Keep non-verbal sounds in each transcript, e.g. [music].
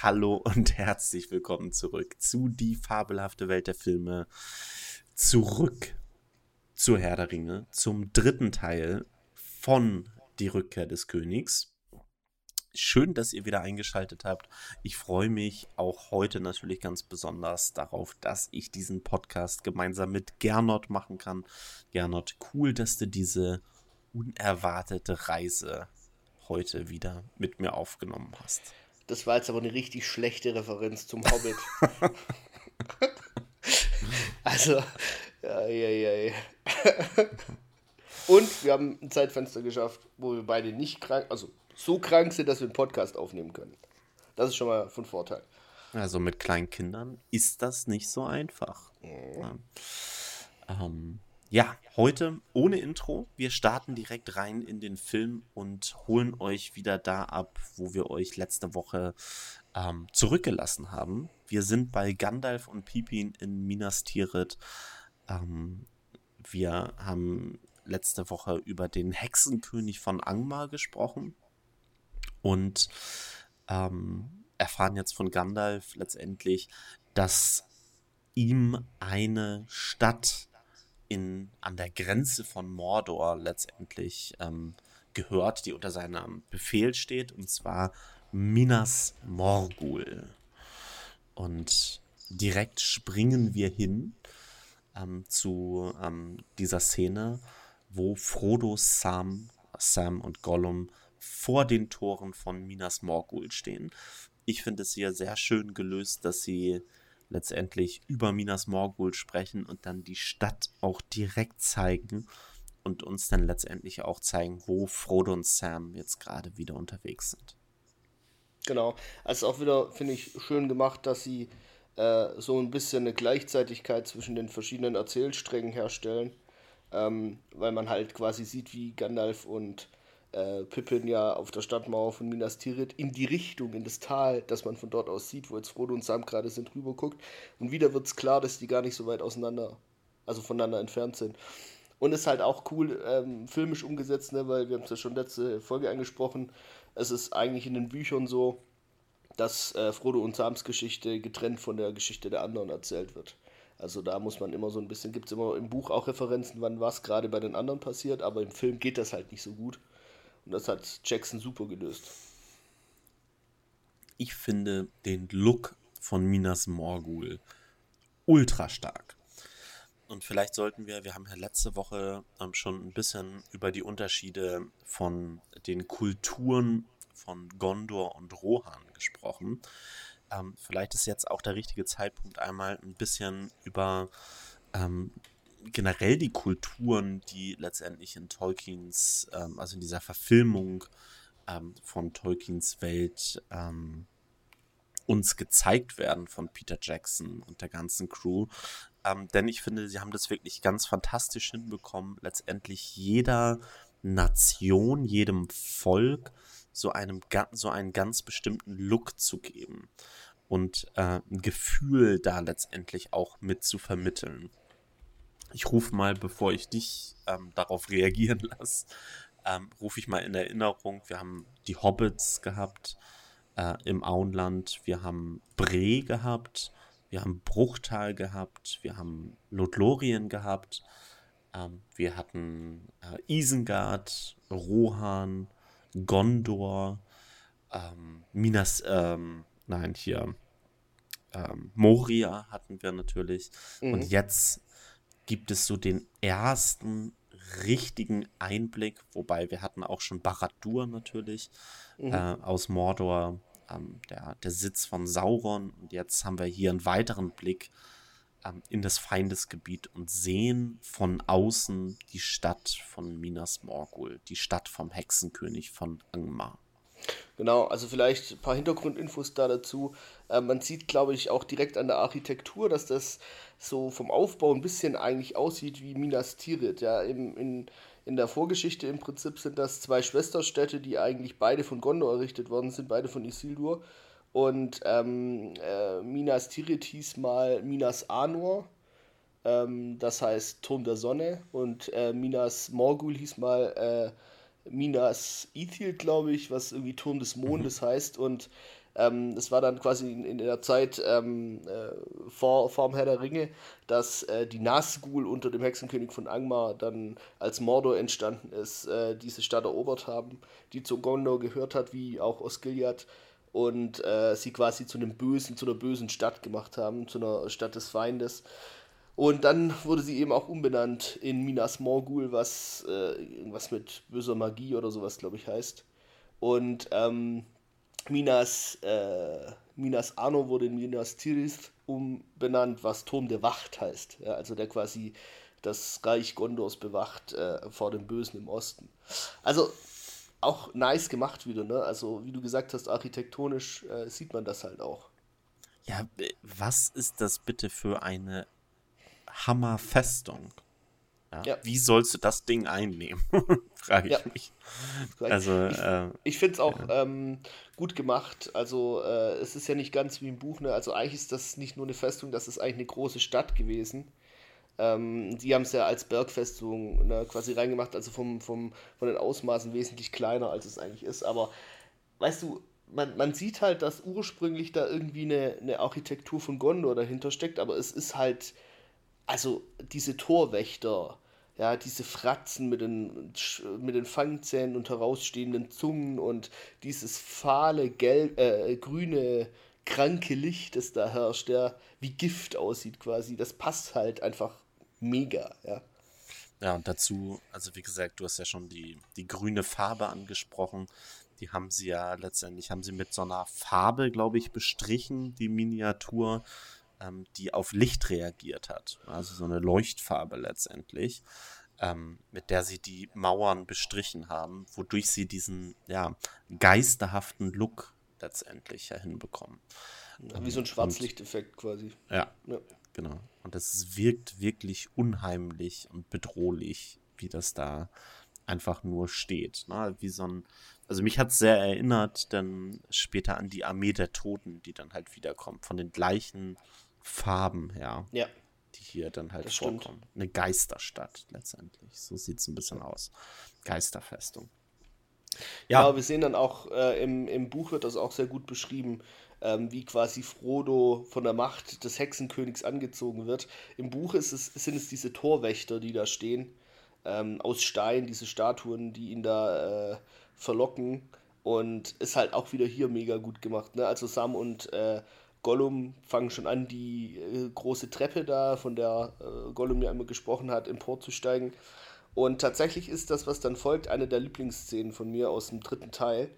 Hallo und [laughs] herzlich willkommen zurück zu Die fabelhafte Welt der Filme. Zurück zur Herr der Ringe, zum dritten Teil von Die Rückkehr des Königs. Schön, dass ihr wieder eingeschaltet habt. Ich freue mich auch heute natürlich ganz besonders darauf, dass ich diesen Podcast gemeinsam mit Gernot machen kann. Gernot, cool, dass du diese unerwartete Reise heute wieder mit mir aufgenommen hast. Das war jetzt aber eine richtig schlechte Referenz zum Hobbit. [laughs] also, ja, ja, ja, ja. Und wir haben ein Zeitfenster geschafft, wo wir beide nicht krank, also so krank sind, dass wir einen Podcast aufnehmen können. Das ist schon mal von Vorteil. Also mit kleinen Kindern ist das nicht so einfach. Mhm. Ähm, ja, heute ohne Intro. Wir starten direkt rein in den Film und holen euch wieder da ab, wo wir euch letzte Woche ähm, zurückgelassen haben. Wir sind bei Gandalf und Pipin in Minas Tirith. Ähm, wir haben letzte Woche über den Hexenkönig von Angmar gesprochen und ähm, erfahren jetzt von Gandalf letztendlich, dass ihm eine Stadt in, an der Grenze von Mordor letztendlich ähm, gehört, die unter seinem Befehl steht, und zwar Minas Morgul. Und direkt springen wir hin ähm, zu ähm, dieser Szene, wo Frodo, Sam, Sam und Gollum vor den Toren von Minas Morgul stehen. Ich finde es hier sehr schön gelöst, dass sie letztendlich über Minas Morgul sprechen und dann die Stadt auch direkt zeigen und uns dann letztendlich auch zeigen, wo Frodo und Sam jetzt gerade wieder unterwegs sind. Genau, also auch wieder, finde ich, schön gemacht, dass sie äh, so ein bisschen eine Gleichzeitigkeit zwischen den verschiedenen Erzählsträngen herstellen, ähm, weil man halt quasi sieht, wie Gandalf und äh, Pippin ja auf der Stadtmauer von Minas Tirith in die Richtung, in das Tal, das man von dort aus sieht, wo jetzt Frodo und Sam gerade sind, rüber guckt. Und wieder wird es klar, dass die gar nicht so weit auseinander, also voneinander entfernt sind. Und ist halt auch cool ähm, filmisch umgesetzt, ne, weil wir haben es ja schon letzte Folge angesprochen. Es ist eigentlich in den Büchern so, dass äh, Frodo und Sams Geschichte getrennt von der Geschichte der anderen erzählt wird. Also da muss man immer so ein bisschen, gibt es immer im Buch auch Referenzen, wann was gerade bei den anderen passiert, aber im Film geht das halt nicht so gut. Und das hat Jackson super gelöst. Ich finde den Look von Minas Morgul ultra stark. Und vielleicht sollten wir, wir haben ja letzte Woche ähm, schon ein bisschen über die Unterschiede von den Kulturen von Gondor und Rohan gesprochen. Ähm, vielleicht ist jetzt auch der richtige Zeitpunkt, einmal ein bisschen über ähm, generell die Kulturen, die letztendlich in Tolkiens, ähm, also in dieser Verfilmung ähm, von Tolkiens Welt ähm, uns gezeigt werden von Peter Jackson und der ganzen Crew. Ähm, denn ich finde, sie haben das wirklich ganz fantastisch hinbekommen, letztendlich jeder Nation, jedem Volk so, einem, so einen ganz bestimmten Look zu geben und äh, ein Gefühl da letztendlich auch mit zu vermitteln. Ich rufe mal, bevor ich dich ähm, darauf reagieren lasse, ähm, rufe ich mal in Erinnerung, wir haben die Hobbits gehabt äh, im Auenland, wir haben Bre gehabt, wir haben Bruchtal gehabt, wir haben Lothlorien gehabt, ähm, wir hatten äh, Isengard, Rohan, Gondor, ähm, Minas, ähm, nein, hier, ähm, Moria hatten wir natürlich. Mhm. Und jetzt gibt es so den ersten richtigen Einblick, wobei wir hatten auch schon Barad-dûr natürlich mhm. äh, aus Mordor, ähm, der, der Sitz von Sauron. Und jetzt haben wir hier einen weiteren Blick ähm, in das Feindesgebiet und sehen von außen die Stadt von Minas Morgul, die Stadt vom Hexenkönig von Angmar. Genau, also vielleicht ein paar Hintergrundinfos da dazu. Äh, man sieht, glaube ich, auch direkt an der Architektur, dass das so vom Aufbau ein bisschen eigentlich aussieht wie Minas Tirith. Ja, in, in, in der Vorgeschichte im Prinzip sind das zwei Schwesterstädte, die eigentlich beide von Gondor errichtet worden sind, beide von Isildur. Und ähm, äh, Minas Tirith hieß mal Minas Anor, ähm, das heißt Turm der Sonne. Und äh, Minas Morgul hieß mal äh, Minas Ithil, glaube ich, was irgendwie Turm des Mondes mhm. heißt. Und Ähm, das war dann quasi in, in der Zeit ähm, äh, vor, vor dem Herr der Ringe, dass äh, die Nazgul unter dem Hexenkönig von Angmar dann als Mordor entstanden ist, äh, diese Stadt erobert haben, die zu Gondor gehört hat, wie auch Osgiliath und äh, sie quasi zu einem bösen, zu einer bösen Stadt gemacht haben, zu einer Stadt des Feindes. Und dann wurde sie eben auch umbenannt in Minas Morgul, was äh, irgendwas mit böser Magie oder sowas, glaube ich, heißt. Und ähm, Minas, äh, Minas Anno wurde in Minas Tirith umbenannt, was Turm der Wacht heißt. Ja, also der quasi das Reich Gondors bewacht äh, vor dem Bösen im Osten. Also auch nice gemacht wieder, ne? Also wie du gesagt hast, architektonisch äh, sieht man das halt auch. Ja, was ist das bitte für eine Hammerfestung? Ja. ja. Wie sollst du das Ding einnehmen? [laughs] Frage ich ja. mich. Also, äh, ich, ich finde es auch ähm, gut gemacht. Also, äh, es ist ja nicht ganz wie im Buch. Ne? Also, eigentlich ist das nicht nur eine Festung, das ist eigentlich eine große Stadt gewesen. Ähm, die haben es ja als Bergfestung ne, quasi reingemacht, also vom, vom, von den Ausmaßen wesentlich kleiner, als es eigentlich ist. Aber weißt du, man, man sieht halt, dass ursprünglich da irgendwie eine, eine Architektur von Gondor dahinter steckt, aber es ist halt also diese Torwächter, ja, diese Fratzen mit den, mit den Fangzähnen und herausstehenden Zungen und dieses fahle, gelb, äh, grüne, kranke Licht, das da herrscht, der wie Gift aussieht quasi, das passt halt einfach mega, ja. Ja, und dazu, also wie gesagt, du hast ja schon die, die grüne Farbe angesprochen. Die haben sie ja letztendlich, haben sie mit so einer Farbe, glaube ich, bestrichen, die Miniatur ähm, die auf Licht reagiert hat. Also so eine Leuchtfarbe letztendlich, ähm, mit der sie die Mauern bestrichen haben, wodurch sie diesen ja, geisterhaften Look letztendlich ja hinbekommen. Wie so ein Schwarzlichteffekt quasi. Ja, ja, genau. Und es wirkt wirklich unheimlich und bedrohlich, wie das da einfach nur steht. Ne? Wie so ein, also mich hat es sehr erinnert, dann später an die Armee der Toten, die dann halt wiederkommt, von den gleichen Farben her. Ja. Die hier dann halt das vorkommen. Stimmt. Eine Geisterstadt letztendlich. So sieht es ein bisschen aus. Geisterfestung. Ja, ja wir sehen dann auch, äh, im, im Buch wird das auch sehr gut beschrieben, ähm, wie quasi Frodo von der Macht des Hexenkönigs angezogen wird. Im Buch ist es, sind es diese Torwächter, die da stehen, ähm, aus Stein, diese Statuen, die ihn da äh, verlocken. Und ist halt auch wieder hier mega gut gemacht. Ne? Also Sam und äh, Gollum fangen schon an, die äh, große Treppe da, von der äh, Gollum ja immer gesprochen hat, emporzusteigen. Und tatsächlich ist das, was dann folgt, eine der Lieblingsszenen von mir aus dem dritten Teil.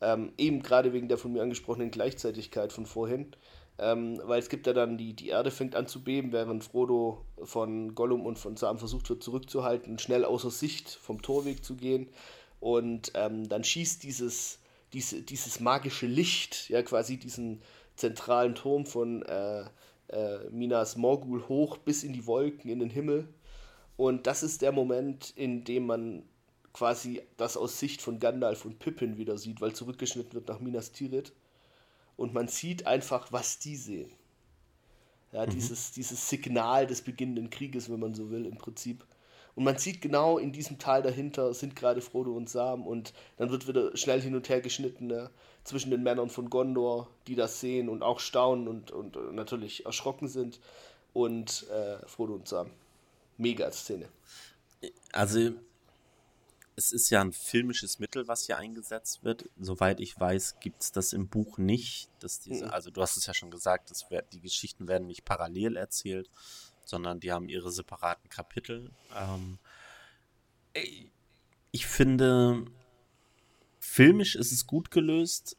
Ähm, eben gerade wegen der von mir angesprochenen Gleichzeitigkeit von vorhin. Ähm, weil es gibt ja dann, die, die Erde fängt an zu beben, während Frodo von Gollum und von Sam versucht wird zurückzuhalten, schnell außer Sicht vom Torweg zu gehen. Und ähm, dann schießt dieses, diese, dieses magische Licht, ja quasi diesen, zentralen Turm von äh, äh, Minas Morgul hoch bis in die Wolken, in den Himmel. Und das ist der Moment, in dem man quasi das aus Sicht von Gandalf und Pippin wieder sieht, weil zurückgeschnitten wird nach Minas Tirith. Und man sieht einfach, was die sehen. Ja, mhm. dieses, dieses Signal des beginnenden Krieges, wenn man so will, im Prinzip. Und man sieht genau in diesem Tal dahinter sind gerade Frodo und Sam und dann wird wieder schnell hin und her geschnitten ne, zwischen den Männern von Gondor, die das sehen und auch staunen und, und, natürlich erschrocken sind und äh, Frodo und Sam. Mega Szene. Also es ist ja ein filmisches Mittel, was hier eingesetzt wird. Soweit ich weiß, gibt es das im Buch nicht. Dass diese, mhm. Also du hast es ja schon gesagt, das die Geschichten werden nicht parallel erzählt, sondern die haben ihre separaten Kapitel. Ähm, ich finde, filmisch ist es gut gelöst,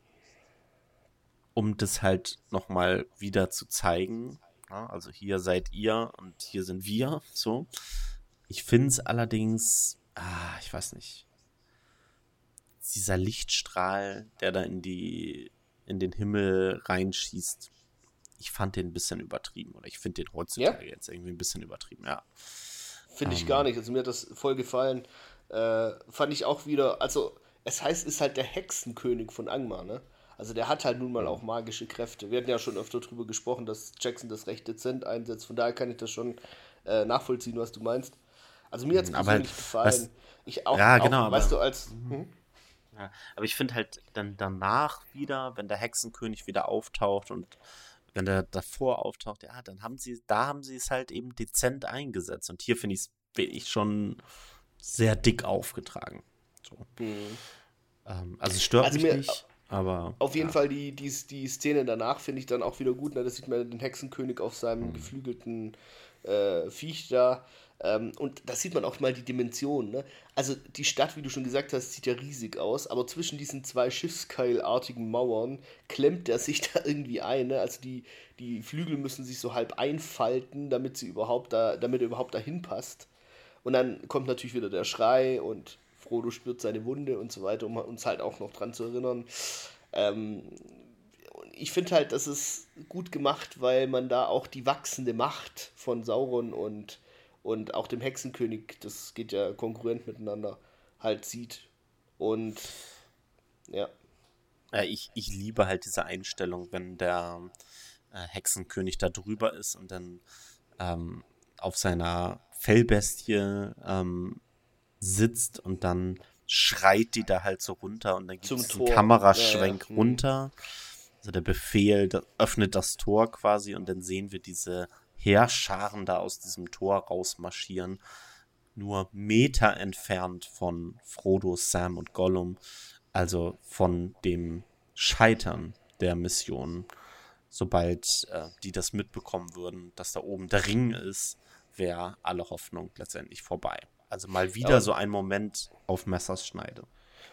um das halt nochmal wieder zu zeigen. Ja, also hier seid ihr und hier sind wir. So. Ich finde es allerdings, ah, ich weiß nicht, dieser Lichtstrahl, der da in die in den Himmel reinschießt, ich fand den ein bisschen übertrieben. Oder ich finde den heutzutage ja? jetzt irgendwie ein bisschen übertrieben, ja. Finde ich ähm, gar nicht. Also mir hat das voll gefallen. Äh, fand ich auch wieder, also es heißt, ist halt der Hexenkönig von Angmar, ne? Also der hat halt nun mal auch magische Kräfte. Wir hatten ja schon öfter darüber gesprochen, dass Jackson das rechte Dezent einsetzt. Von daher kann ich das schon äh, nachvollziehen, was du meinst. Also mir hat es persönlich gefallen. Was, ich auch, ja, genau, auch, weißt du, als. Mhm. Hm? Ja, aber ich finde halt dann danach wieder, wenn der Hexenkönig wieder auftaucht und wenn der davor auftaucht, ja, dann haben sie, da haben sie es halt eben dezent eingesetzt. Und hier finde ich es wirklich schon sehr dick aufgetragen. So. Mhm. Ähm, also es stört also mich mir, nicht, aber. Auf jeden ja. Fall die, die, die Szene danach finde ich dann auch wieder gut. Ne? Da sieht man den Hexenkönig auf seinem mhm. geflügelten äh, Viech da. Ähm, und da sieht man auch mal die Dimension. Ne? Also die Stadt, wie du schon gesagt hast, sieht ja riesig aus, aber zwischen diesen zwei Schiffskeilartigen Mauern klemmt er sich [laughs] da irgendwie ein. Ne? Also die, die Flügel müssen sich so halb einfalten, damit sie überhaupt da, damit er überhaupt dahin passt. Und dann kommt natürlich wieder der Schrei und Frodo spürt seine Wunde und so weiter, um uns halt auch noch dran zu erinnern. Ähm, ich finde halt, das ist gut gemacht, weil man da auch die wachsende Macht von Sauron und, und auch dem Hexenkönig, das geht ja konkurrent miteinander, halt sieht. Und ja. ja ich, ich liebe halt diese Einstellung, wenn der äh, Hexenkönig da drüber ist und dann ähm, auf seiner Fellbestie ähm, sitzt und dann schreit die da halt so runter und dann gibt es einen Kameraschwenk ja, ja. runter. Also der Befehl das öffnet das Tor quasi und dann sehen wir diese Heerscharen da aus diesem Tor rausmarschieren. Nur Meter entfernt von Frodo, Sam und Gollum. Also von dem Scheitern der Mission. Sobald äh, die das mitbekommen würden, dass da oben der Ring ist, wäre alle Hoffnung letztendlich vorbei. Also mal wieder ja. so ein Moment auf Messerschneide.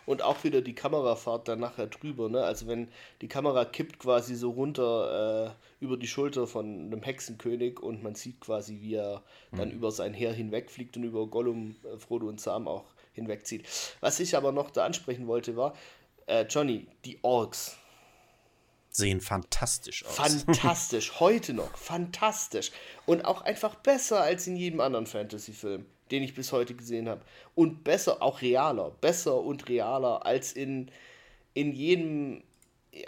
Und auch wieder die Kamerafahrt dann nachher drüber, ne? Also wenn die Kamera kippt quasi so runter äh, über die Schulter von einem Hexenkönig und man sieht quasi, wie er mhm. dann über sein Heer hinwegfliegt und über Gollum, äh, Frodo und Sam auch hinwegzieht. Was ich aber noch da ansprechen wollte, war, äh, Johnny, die Orks sehen fantastisch aus. Fantastisch, [laughs] heute noch, fantastisch. Und auch einfach besser als in jedem anderen Fantasy-Film, den ich bis heute gesehen habe. Und besser, auch realer, besser und realer als in, in jedem,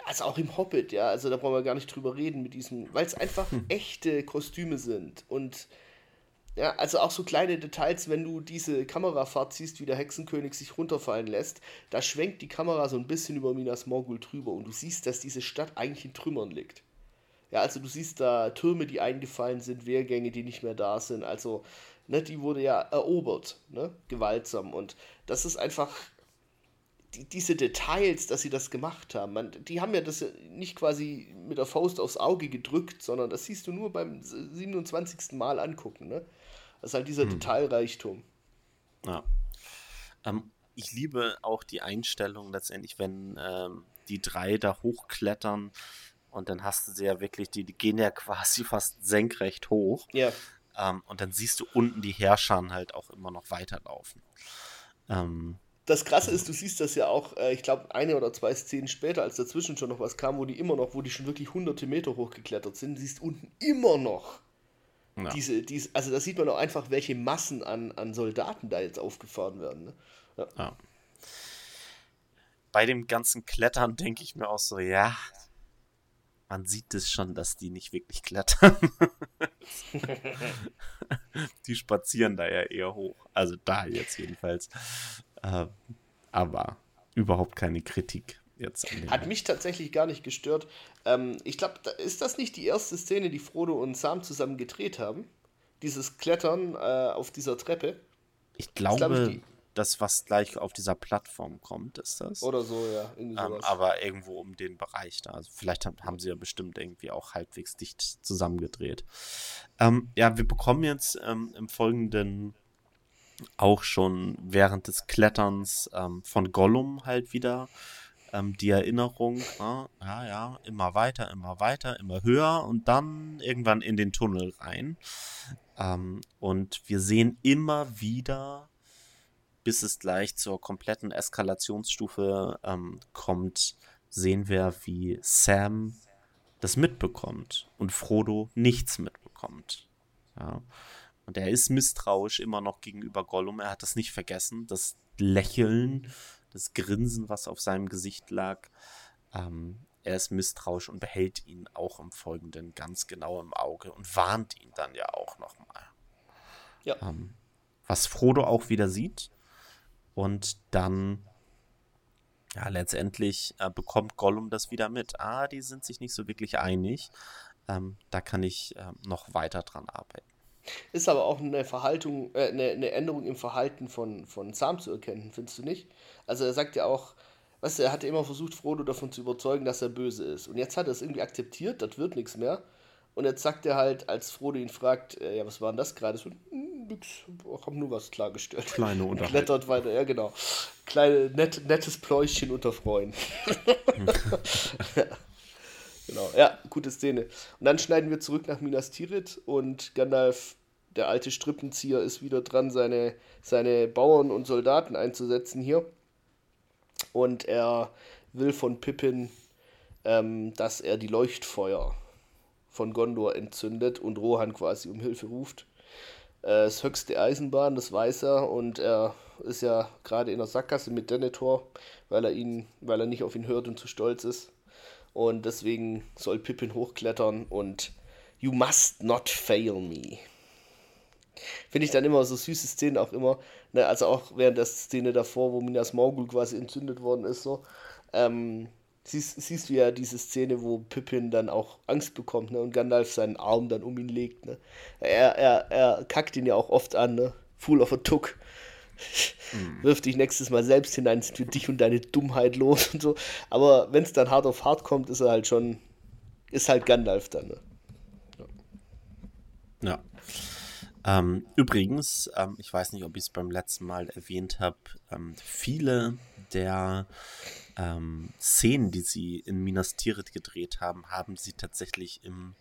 also auch im Hobbit, ja, also da brauchen wir gar nicht drüber reden mit diesem, weil es einfach hm. echte Kostüme sind und ja, also auch so kleine Details, wenn du diese Kamerafahrt siehst, wie der Hexenkönig sich runterfallen lässt, da schwenkt die Kamera so ein bisschen über Minas Morgul drüber und du siehst, dass diese Stadt eigentlich in Trümmern liegt. Ja, also du siehst da Türme, die eingefallen sind, Wehrgänge, die nicht mehr da sind. Also, ne, die wurde ja erobert, ne, gewaltsam. Und das ist einfach die, diese Details, dass sie das gemacht haben. Man, die haben ja das nicht quasi mit der Faust aufs Auge gedrückt, sondern das siehst du nur beim 27. Mal angucken, ne? Das ist halt dieser hm. Detailreichtum. Ja. Ähm, ich liebe auch die Einstellung letztendlich, wenn ähm, die drei da hochklettern und dann hast du sie ja wirklich, die, die gehen ja [laughs] quasi fast senkrecht hoch. Ja. Ähm, und dann siehst du unten die Herrscher halt auch immer noch weiterlaufen. Ähm, das Krasse ist, du siehst das ja auch, äh, ich glaube, eine oder zwei Szenen später, als dazwischen schon noch was kam, wo die immer noch, wo die schon wirklich hunderte Meter hochgeklettert sind, siehst unten immer noch ja. Diese, diese, also da sieht man auch einfach, welche Massen an, an Soldaten da jetzt aufgefahren werden. Ne? Ja. ja. Bei dem ganzen Klettern denke ich mir auch so, ja, man sieht es schon, dass die nicht wirklich klettern. [laughs] [laughs] die spazieren da ja eher hoch. Also da jetzt jedenfalls. Äh, aber überhaupt keine Kritik jetzt. Hat mich tatsächlich gar nicht gestört. Ähm, ich glaube, ist das nicht die erste Szene, die Frodo und Sam zusammen gedreht haben? Dieses Klettern äh, auf dieser Treppe? Ich glaube, ich, das, was gleich auf dieser Plattform kommt, ist das. Oder so, ja. Ähm, aber irgendwo um den Bereich da. Also vielleicht haben, haben sie ja bestimmt irgendwie auch halbwegs dicht zusammengedreht. Ähm, ja, wir bekommen jetzt ähm, im Folgenden auch schon während des Kletterns ähm, von Gollum halt wieder ähm, die Erinnerung, ne? ja, ja, immer weiter, immer weiter, immer höher und dann irgendwann in den Tunnel rein. Ähm, und wir sehen immer wieder, bis es gleich zur kompletten Eskalationsstufe ähm, kommt, sehen wir, wie Sam das mitbekommt und Frodo nichts mitbekommt. Ja. Und er ist misstrauisch immer noch gegenüber Gollum. Er hat das nicht vergessen. Das Lächeln das Grinsen, was auf seinem Gesicht lag. Ähm, er ist misstrauisch und behält ihn auch im Folgenden ganz genau im Auge und warnt ihn dann ja auch nochmal. Ja. Ähm, was Frodo auch wieder sieht. Und dann Ja, letztendlich äh, bekommt Gollum das wieder mit. Ah, die sind sich nicht so wirklich einig. Ähm, da kann ich äh, noch weiter dran arbeiten. Ist aber auch eine Verhaltung, äh, eine, eine, Änderung im Verhalten von, von Sam zu erkennen, findest du nicht? Also er sagt ja auch, weißt du, er hatte immer versucht, Frodo davon zu überzeugen, dass er böse ist. Und jetzt hat er es irgendwie akzeptiert, das wird nichts mehr. Und jetzt sagt er halt, als Frodo ihn fragt, äh, ja, was war denn das gerade? So, hm, nix, hab nur was klargestellt. Kleine [laughs] Unterhaltung. Klettert weiter, ja genau. Kleine, net, nettes Pläuschen unter Freunden. [laughs] [laughs] genau, ja, gute Szene. Und dann schneiden wir zurück nach Minas Tirith und Gandalf, der alte Strippenzieher, ist wieder dran, seine, seine Bauern und Soldaten einzusetzen hier. Und er will von Pippin, ähm, dass er die Leuchtfeuer von Gondor entzündet und Rohan quasi um Hilfe ruft. Äh, das höchste Eisenbahn, das weiß er und er ist ja gerade in der Sackgasse mit Denethor, weil er ihn, weil er nicht auf ihn hört und zu stolz ist. Und deswegen soll Pippin hochklettern und You must not fail me. Finde ich dann immer so süße Szenen auch immer. Ne, also auch während der Szene davor, wo Minas Morgul quasi entzündet worden ist, so. Ähm, siehst, siehst du ja diese Szene, wo Pippin dann auch Angst bekommt ne, und Gandalf seinen Arm dann um ihn legt. Ne. Er, er, er kackt ihn ja auch oft an, ne? Fool of a Tuck. Hm. Wirf dich nächstes Mal selbst hinein, sind für dich und deine Dummheit los und so. Aber wenn es dann hart auf hart kommt, ist er halt schon, ist halt Gandalf dann. Ne? Ja. ja. Ähm, übrigens, ähm, ich weiß nicht, ob ich es beim letzten Mal erwähnt habe, ähm, viele der ähm, Szenen, die sie in Minas Tirith gedreht haben, haben sie tatsächlich im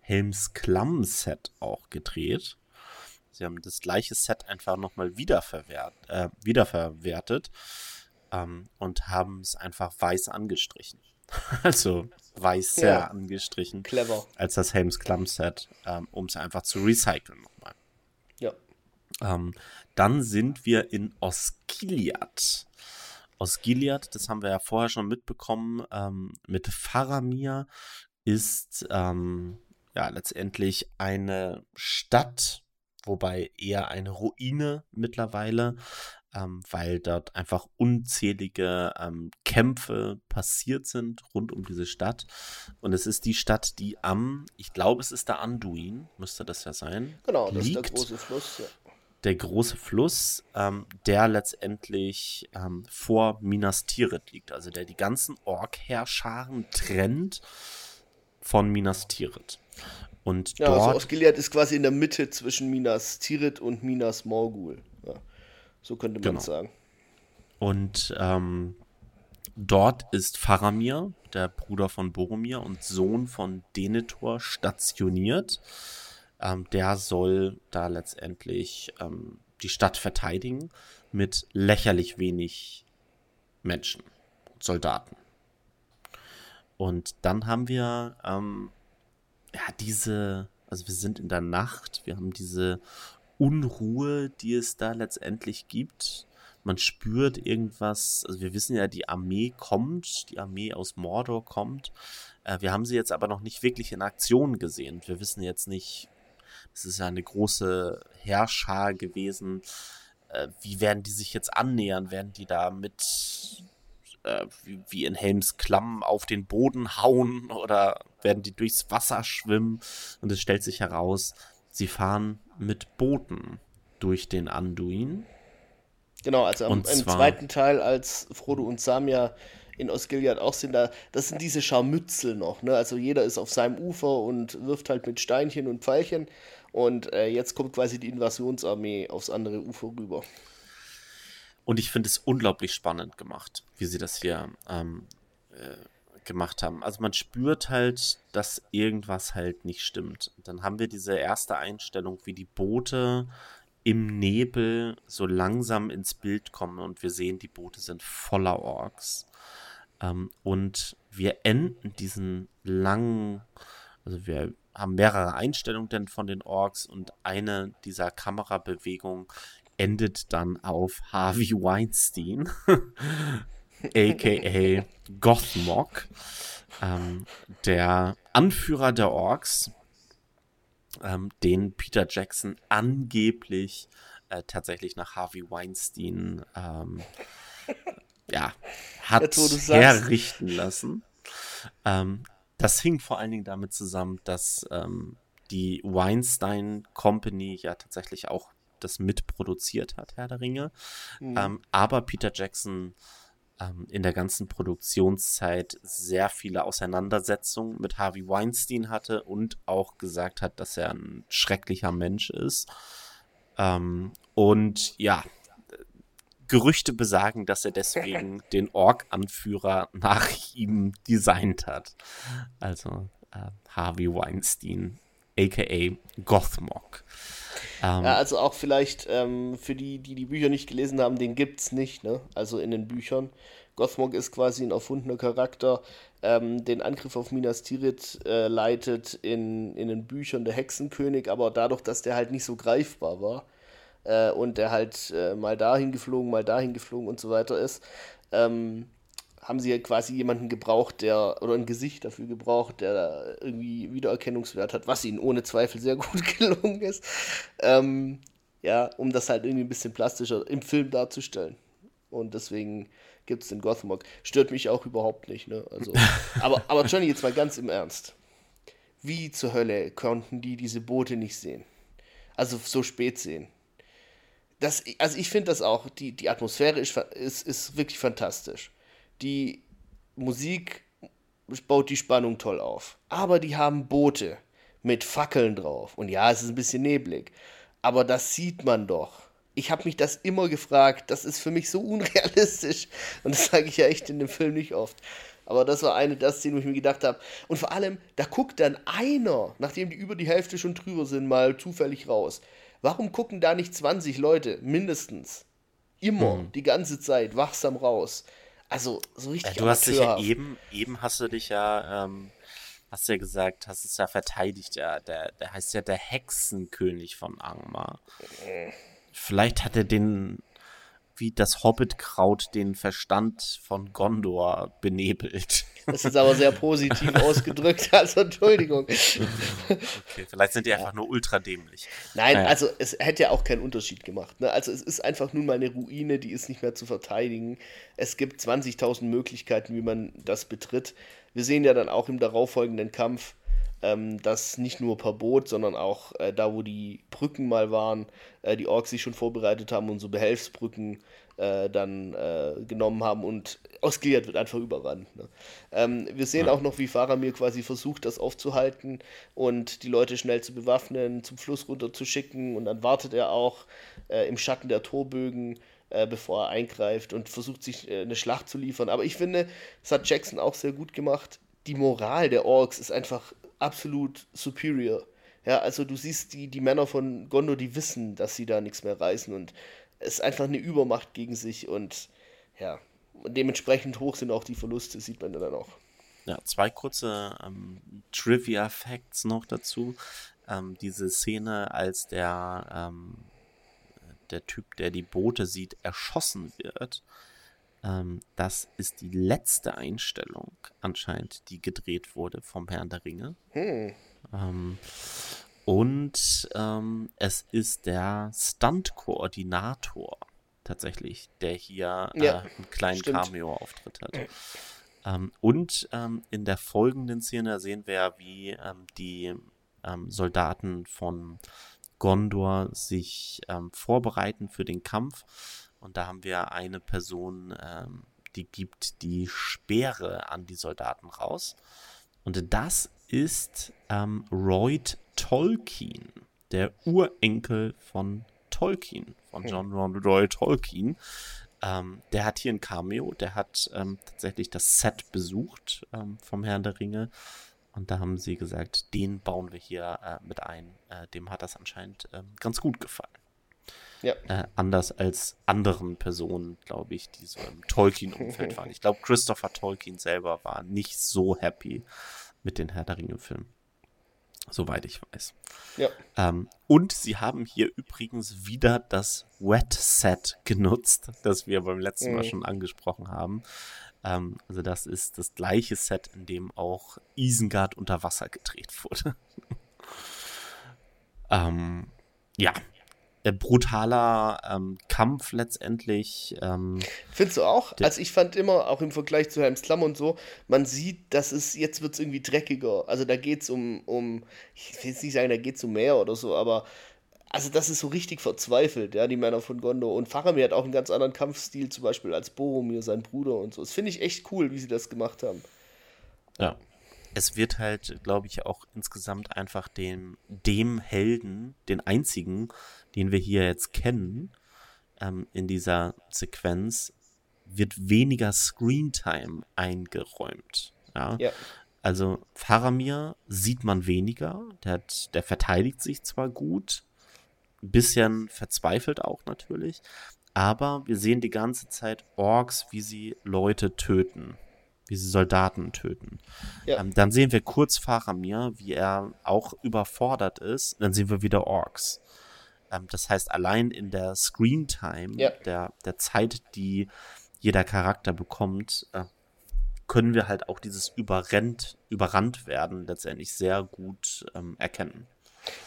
Helms Klamm Set auch gedreht. Sie haben das gleiche Set einfach nochmal wiederverwert, äh, wiederverwertet ähm, und haben es einfach weiß angestrichen. [laughs] also weiß sehr ja. angestrichen. Clever. Als das Helms Klamm Set, ähm, um es einfach zu recyceln nochmal. Ja. Ähm, dann sind wir in Osgiliath aus Gilead, das haben wir ja vorher schon mitbekommen, ähm, mit Faramir ist ähm, ja letztendlich eine Stadt, wobei eher eine Ruine mittlerweile, ähm, weil dort einfach unzählige ähm, Kämpfe passiert sind rund um diese Stadt. Und es ist die Stadt, die am, ich glaube, es ist der Anduin, müsste das ja sein. Genau, das liegt. ist der große Fluss. Ja der große Fluss, ähm, der letztendlich ähm, vor Minas Tirith liegt, also der die ganzen Ork-Herrscharen trennt von Minas Tirith. Und ja, dort, also Osgiliath ist quasi in der Mitte zwischen Minas Tirith und Minas Morgul. Ja, so könnte man genau. sagen. Und ähm, dort ist Faramir, der Bruder von Boromir und Sohn von Denethor, stationiert. Ähm, der soll da letztendlich ähm, die Stadt verteidigen mit lächerlich wenig Menschen, Soldaten. Und dann haben wir ähm, ja diese, also wir sind in der Nacht, wir haben diese Unruhe, die es da letztendlich gibt. Man spürt irgendwas, also wir wissen ja, die Armee kommt, die Armee aus Mordor kommt. Äh, wir haben sie jetzt aber noch nicht wirklich in Aktion gesehen. Wir wissen jetzt nicht, es ist ja eine große Herrscher gewesen. Äh, wie werden die sich jetzt annähern? Werden die da mit äh, wie, wie, in Helms Klamm auf den Boden hauen oder werden die durchs Wasser schwimmen? Und es stellt sich heraus, sie fahren mit Booten durch den Anduin. Genau, also im, im zweiten Teil, als Frodo und Sam ja in Osgiliath auch sind, da, das sind diese Scharmützel noch, ne? Also jeder ist auf seinem Ufer und wirft halt mit Steinchen und Pfeilchen und äh, jetzt kommt quasi die Invasionsarmee aufs andere Ufer rüber. Und ich finde es unglaublich spannend gemacht, wie sie das hier ähm, äh, gemacht haben. Also man spürt halt, dass irgendwas halt nicht stimmt. Dann haben wir diese erste Einstellung, wie die Boote im Nebel so langsam ins Bild kommen und wir sehen, die Boote sind voller Orks. Ähm, und wir enden diesen langen, also wir haben mehrere Einstellungen denn von den Orks und eine dieser Kamerabewegungen endet dann auf Harvey [laughs] Weinstein, aka Gothmog, ähm, der Anführer der Orks, ähm, den Peter Jackson angeblich äh, tatsächlich nach Harvey Weinstein ähm, ja, hat herrichten lassen. Ähm, das hing vor allen Dingen damit zusammen, dass ähm, die Weinstein Company ja tatsächlich auch das mitproduziert hat, Herr der Ringe. Mhm. Ähm, aber Peter Jackson ähm, in der ganzen Produktionszeit sehr viele Auseinandersetzungen mit Harvey Weinstein hatte und auch gesagt hat, dass er ein schrecklicher Mensch ist. Ähm, und ja, Gerüchte besagen, dass er deswegen [laughs] den Ork-Anführer nach ihm designt hat. Also äh, Harvey Weinstein, aka Gothmog. Ähm, ja, also auch vielleicht ähm, für die, die die Bücher nicht gelesen haben, den gibt es nicht, ne? Also in den Büchern. Gothmog ist quasi ein erfundener Charakter, ähm, den Angriff auf Minas Tirith äh, leitet in, in den Büchern der Hexenkönig, aber dadurch, dass der halt nicht so greifbar war äh, und der halt äh, mal dahin geflogen, mal dahin geflogen und so weiter ist, ähm, haben sie ja quasi jemanden gebraucht, der, oder ein Gesicht dafür gebraucht, der irgendwie Wiedererkennungswert hat, was ihnen ohne Zweifel sehr [laughs] gut gelungen ist. Ähm, ja, um das halt irgendwie ein bisschen plastischer im Film darzustellen. Und deswegen gibt es den Gothmog. Stört mich auch überhaupt nicht, ne? Also, [laughs] aber, aber Johnny, jetzt mal ganz im Ernst. Wie zur Hölle konnten die diese Boote nicht sehen? Also so spät sehen. Das, also ich finde das auch, die, die Atmosphäre ist, ist, ist wirklich fantastisch die Musik baut die Spannung toll auf. Aber die haben Boote mit Fackeln drauf. Und ja, es ist ein bisschen neblig. Aber das sieht man doch. Ich habe mich das immer gefragt. Das ist für mich so unrealistisch. Und das sage ich ja echt in dem Film nicht oft. Aber das war eine der Szenen, wo ich mir gedacht habe. Und vor allem, da guckt dann einer, nachdem die über die Hälfte schon drüber sind, mal zufällig raus. Warum gucken da nicht 20 Leute mindestens? Immer, hm. die ganze Zeit, wachsam raus. Also so richtig. Ja, du hast dich ja eben, eben hast du dich ja, ähm, hast ja gesagt, hast es ja verteidigt, ja, der, der heißt ja der Hexenkönig von Angmar. Mhm. Vielleicht hat er den wie das Hobbitkraut den Verstand von Gondor benebelt. Das ist aber sehr positiv [laughs] ausgedrückt, also Entschuldigung. Okay, vielleicht sind die einfach nur ultra dämlich. Nein, naja. also es hätte ja auch keinen Unterschied gemacht. Ne? Also es ist einfach nun mal eine Ruine, die ist nicht mehr zu verteidigen. Es gibt 20.000 Möglichkeiten, wie man das betritt. Wir sehen ja dann auch im darauffolgenden Kampf, ähm, dass nicht nur per Boot, sondern auch äh, da, wo die Brücken mal waren, äh, die Orks sich schon vorbereitet haben und so Behelfsbrücken äh, dann äh, genommen haben und aus Gilead wird einfach überrannt. Ne? Ähm, wir sehen ja. auch noch, wie Faramir quasi versucht, das aufzuhalten und die Leute schnell zu bewaffnen, zum Fluss runter zu schicken und dann wartet er auch äh, im Schatten der Torbögen äh, bevor er eingreift und versucht sich äh, eine Schlacht zu liefern. Aber ich finde, das hat Jackson auch sehr gut gemacht. Die Moral der Orks ist einfach absolut superior. Ja, also du siehst, die, die Männer von Gondor, die wissen, dass sie da nichts mehr reißen und es ist einfach eine Übermacht gegen sich und ja, und dementsprechend hoch sind auch die Verluste, sieht man dann auch. Ja, zwei kurze ähm, Trivia-Facts noch dazu. Ähm, diese Szene, als der, ähm, der Typ, der die Boote sieht, erschossen wird, ähm, das ist die letzte Einstellung anscheinend, die gedreht wurde vom Herrn der Ringe. Hm. Ähm, und ähm, es ist der Stunt-Koordinator tatsächlich, der hier äh, ja, einen kleinen Cameo-Auftritt hat. Ähm, und ähm, in der folgenden Szene sehen wir, wie ähm, die ähm, Soldaten von Gondor sich ähm, vorbereiten für den Kampf. Und da haben wir eine Person, ähm, die gibt die Speere an die Soldaten raus. Und das ist ähm, Royd Tolkien, der Urenkel von Tolkien, von John Ron Roy Tolkien. Ähm, der hat hier ein Cameo, der hat ähm, tatsächlich das Set besucht ähm, vom Herrn der Ringe. Und da haben sie gesagt, den bauen wir hier äh, mit ein. Äh, dem hat das anscheinend ähm, ganz gut gefallen. Ja. Äh, anders als anderen Personen, glaube ich, die so im Tolkien-Umfeld waren. Ich glaube, Christopher Tolkien selber war nicht so happy mit den Herr der Ringe-Filmen. Soweit ich weiß. Ja. Ähm, und sie haben hier übrigens wieder das Wet Set genutzt, das wir beim letzten mhm. Mal schon angesprochen haben. Ähm, also das ist das gleiche Set, in dem auch Isengard unter Wasser gedreht wurde. [laughs] ähm, ja, äh, brutaler ähm, Kampf letztendlich. Ähm, Findest du auch? Also ich fand immer, auch im Vergleich zu Helms Klamm und so, man sieht, dass es, jetzt wird es irgendwie dreckiger. Also da geht es um, um, ich will jetzt nicht sagen, da geht es um mehr oder so, aber also das ist so richtig verzweifelt, ja, die Männer von Gondor. Und Faramir hat auch einen ganz anderen Kampfstil, zum Beispiel als Boromir, sein Bruder und so. Das finde ich echt cool, wie sie das gemacht haben. Ja. Es wird halt, glaube ich, auch insgesamt einfach dem, dem Helden, den einzigen, den wir hier jetzt kennen, ähm, in dieser Sequenz, wird weniger Screentime eingeräumt. Ja. ja. Also Faramir sieht man weniger, der, hat, der verteidigt sich zwar gut, bisschen verzweifelt auch natürlich. Aber wir sehen die ganze Zeit Orks, wie sie Leute töten, wie sie Soldaten töten. Ja. Ähm, dann sehen wir kurz Faramir, wie er auch überfordert ist. Dann sehen wir wieder Orks. Ähm, das heißt, allein in der Screen Time, ja. der, der Zeit, die jeder Charakter bekommt, äh, können wir halt auch dieses überrennt, überrannt werden letztendlich sehr gut ähm, erkennen.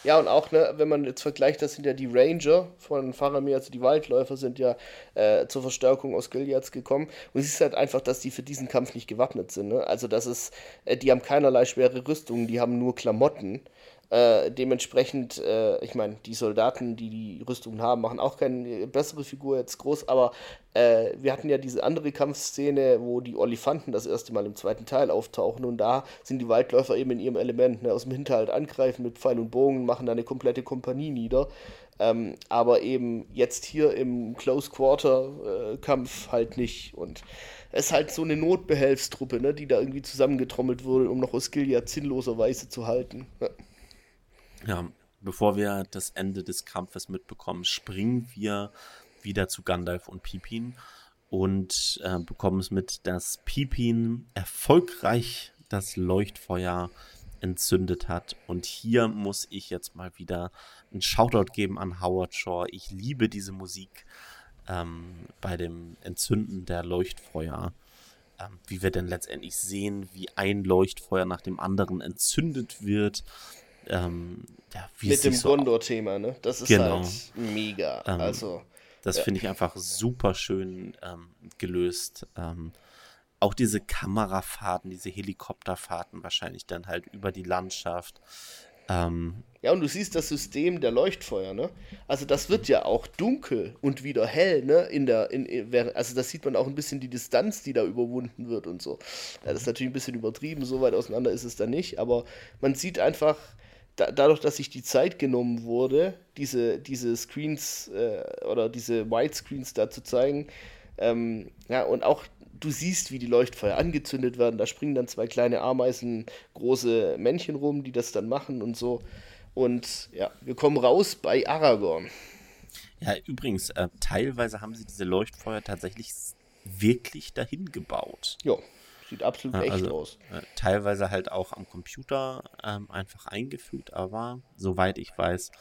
Ja, und auch, ne, wenn man jetzt vergleicht, das sind ja die Ranger von Faramir, also die Waldläufer, sind ja äh, zur Verstärkung aus Gileads gekommen. Und es ist halt einfach, dass die für diesen Kampf nicht gewappnet sind. Ne? Also, das ist, äh, die haben keinerlei schwere Rüstungen, die haben nur Klamotten. Äh, dementsprechend, äh, ich meine, die Soldaten, die die Rüstungen haben, machen auch keine bessere Figur jetzt groß, aber äh, wir hatten ja diese andere Kampfszene, wo die Olifanten das erste Mal im zweiten Teil auftauchen und da sind die Waldläufer eben in ihrem Element, ne, aus dem Hinterhalt angreifen mit Pfeil und Bogen, machen da eine komplette Kompanie nieder. Ähm, aber eben jetzt hier im Close Quarter äh, Kampf halt nicht und es ist halt so eine Notbehelfstruppe, ne, die da irgendwie zusammengetrommelt wurde, um noch Osgiliath sinnloserweise zu halten. Ja. Ja, bevor wir das Ende des Kampfes mitbekommen, springen wir wieder zu Gandalf und Pippin und äh, bekommen es mit, dass Pippin erfolgreich das Leuchtfeuer entzündet hat. Und hier muss ich jetzt mal wieder einen Shoutout geben an Howard Shaw. Ich liebe diese Musik ähm, bei dem Entzünden der Leuchtfeuer. Ähm, wie wir denn letztendlich sehen, wie ein Leuchtfeuer nach dem anderen entzündet wird ähm, ja, Mit dem so Gondor-Thema, ne? Das ist genau. halt mega. Ähm, also. Das ja. finde ich einfach super schön ähm, gelöst. Ähm, auch diese Kamerafahrten, diese Helikopterfahrten wahrscheinlich dann halt über die Landschaft. Ähm, ja, und du siehst das System der Leuchtfeuer, ne? Also das wird ja auch dunkel und wieder hell, ne? In der, in, also das sieht man auch ein bisschen die Distanz, die da überwunden wird und so. Ja, das ist natürlich ein bisschen übertrieben, so weit auseinander ist es da nicht, aber man sieht einfach, da, dadurch, dass sich die Zeit genommen wurde, diese, diese Screens äh, oder diese Widescreens da zu zeigen, ähm, ja, und auch du siehst, wie die Leuchtfeuer angezündet werden. Da springen dann zwei kleine Ameisen, große Männchen rum, die das dann machen und so. Und ja, wir kommen raus bei Aragorn. Ja, übrigens, äh, teilweise haben sie diese Leuchtfeuer tatsächlich wirklich dahin gebaut. Ja. Sieht absolut echt also, aus. Äh, teilweise halt auch am Computer ähm, einfach eingefügt, aber soweit ich weiß,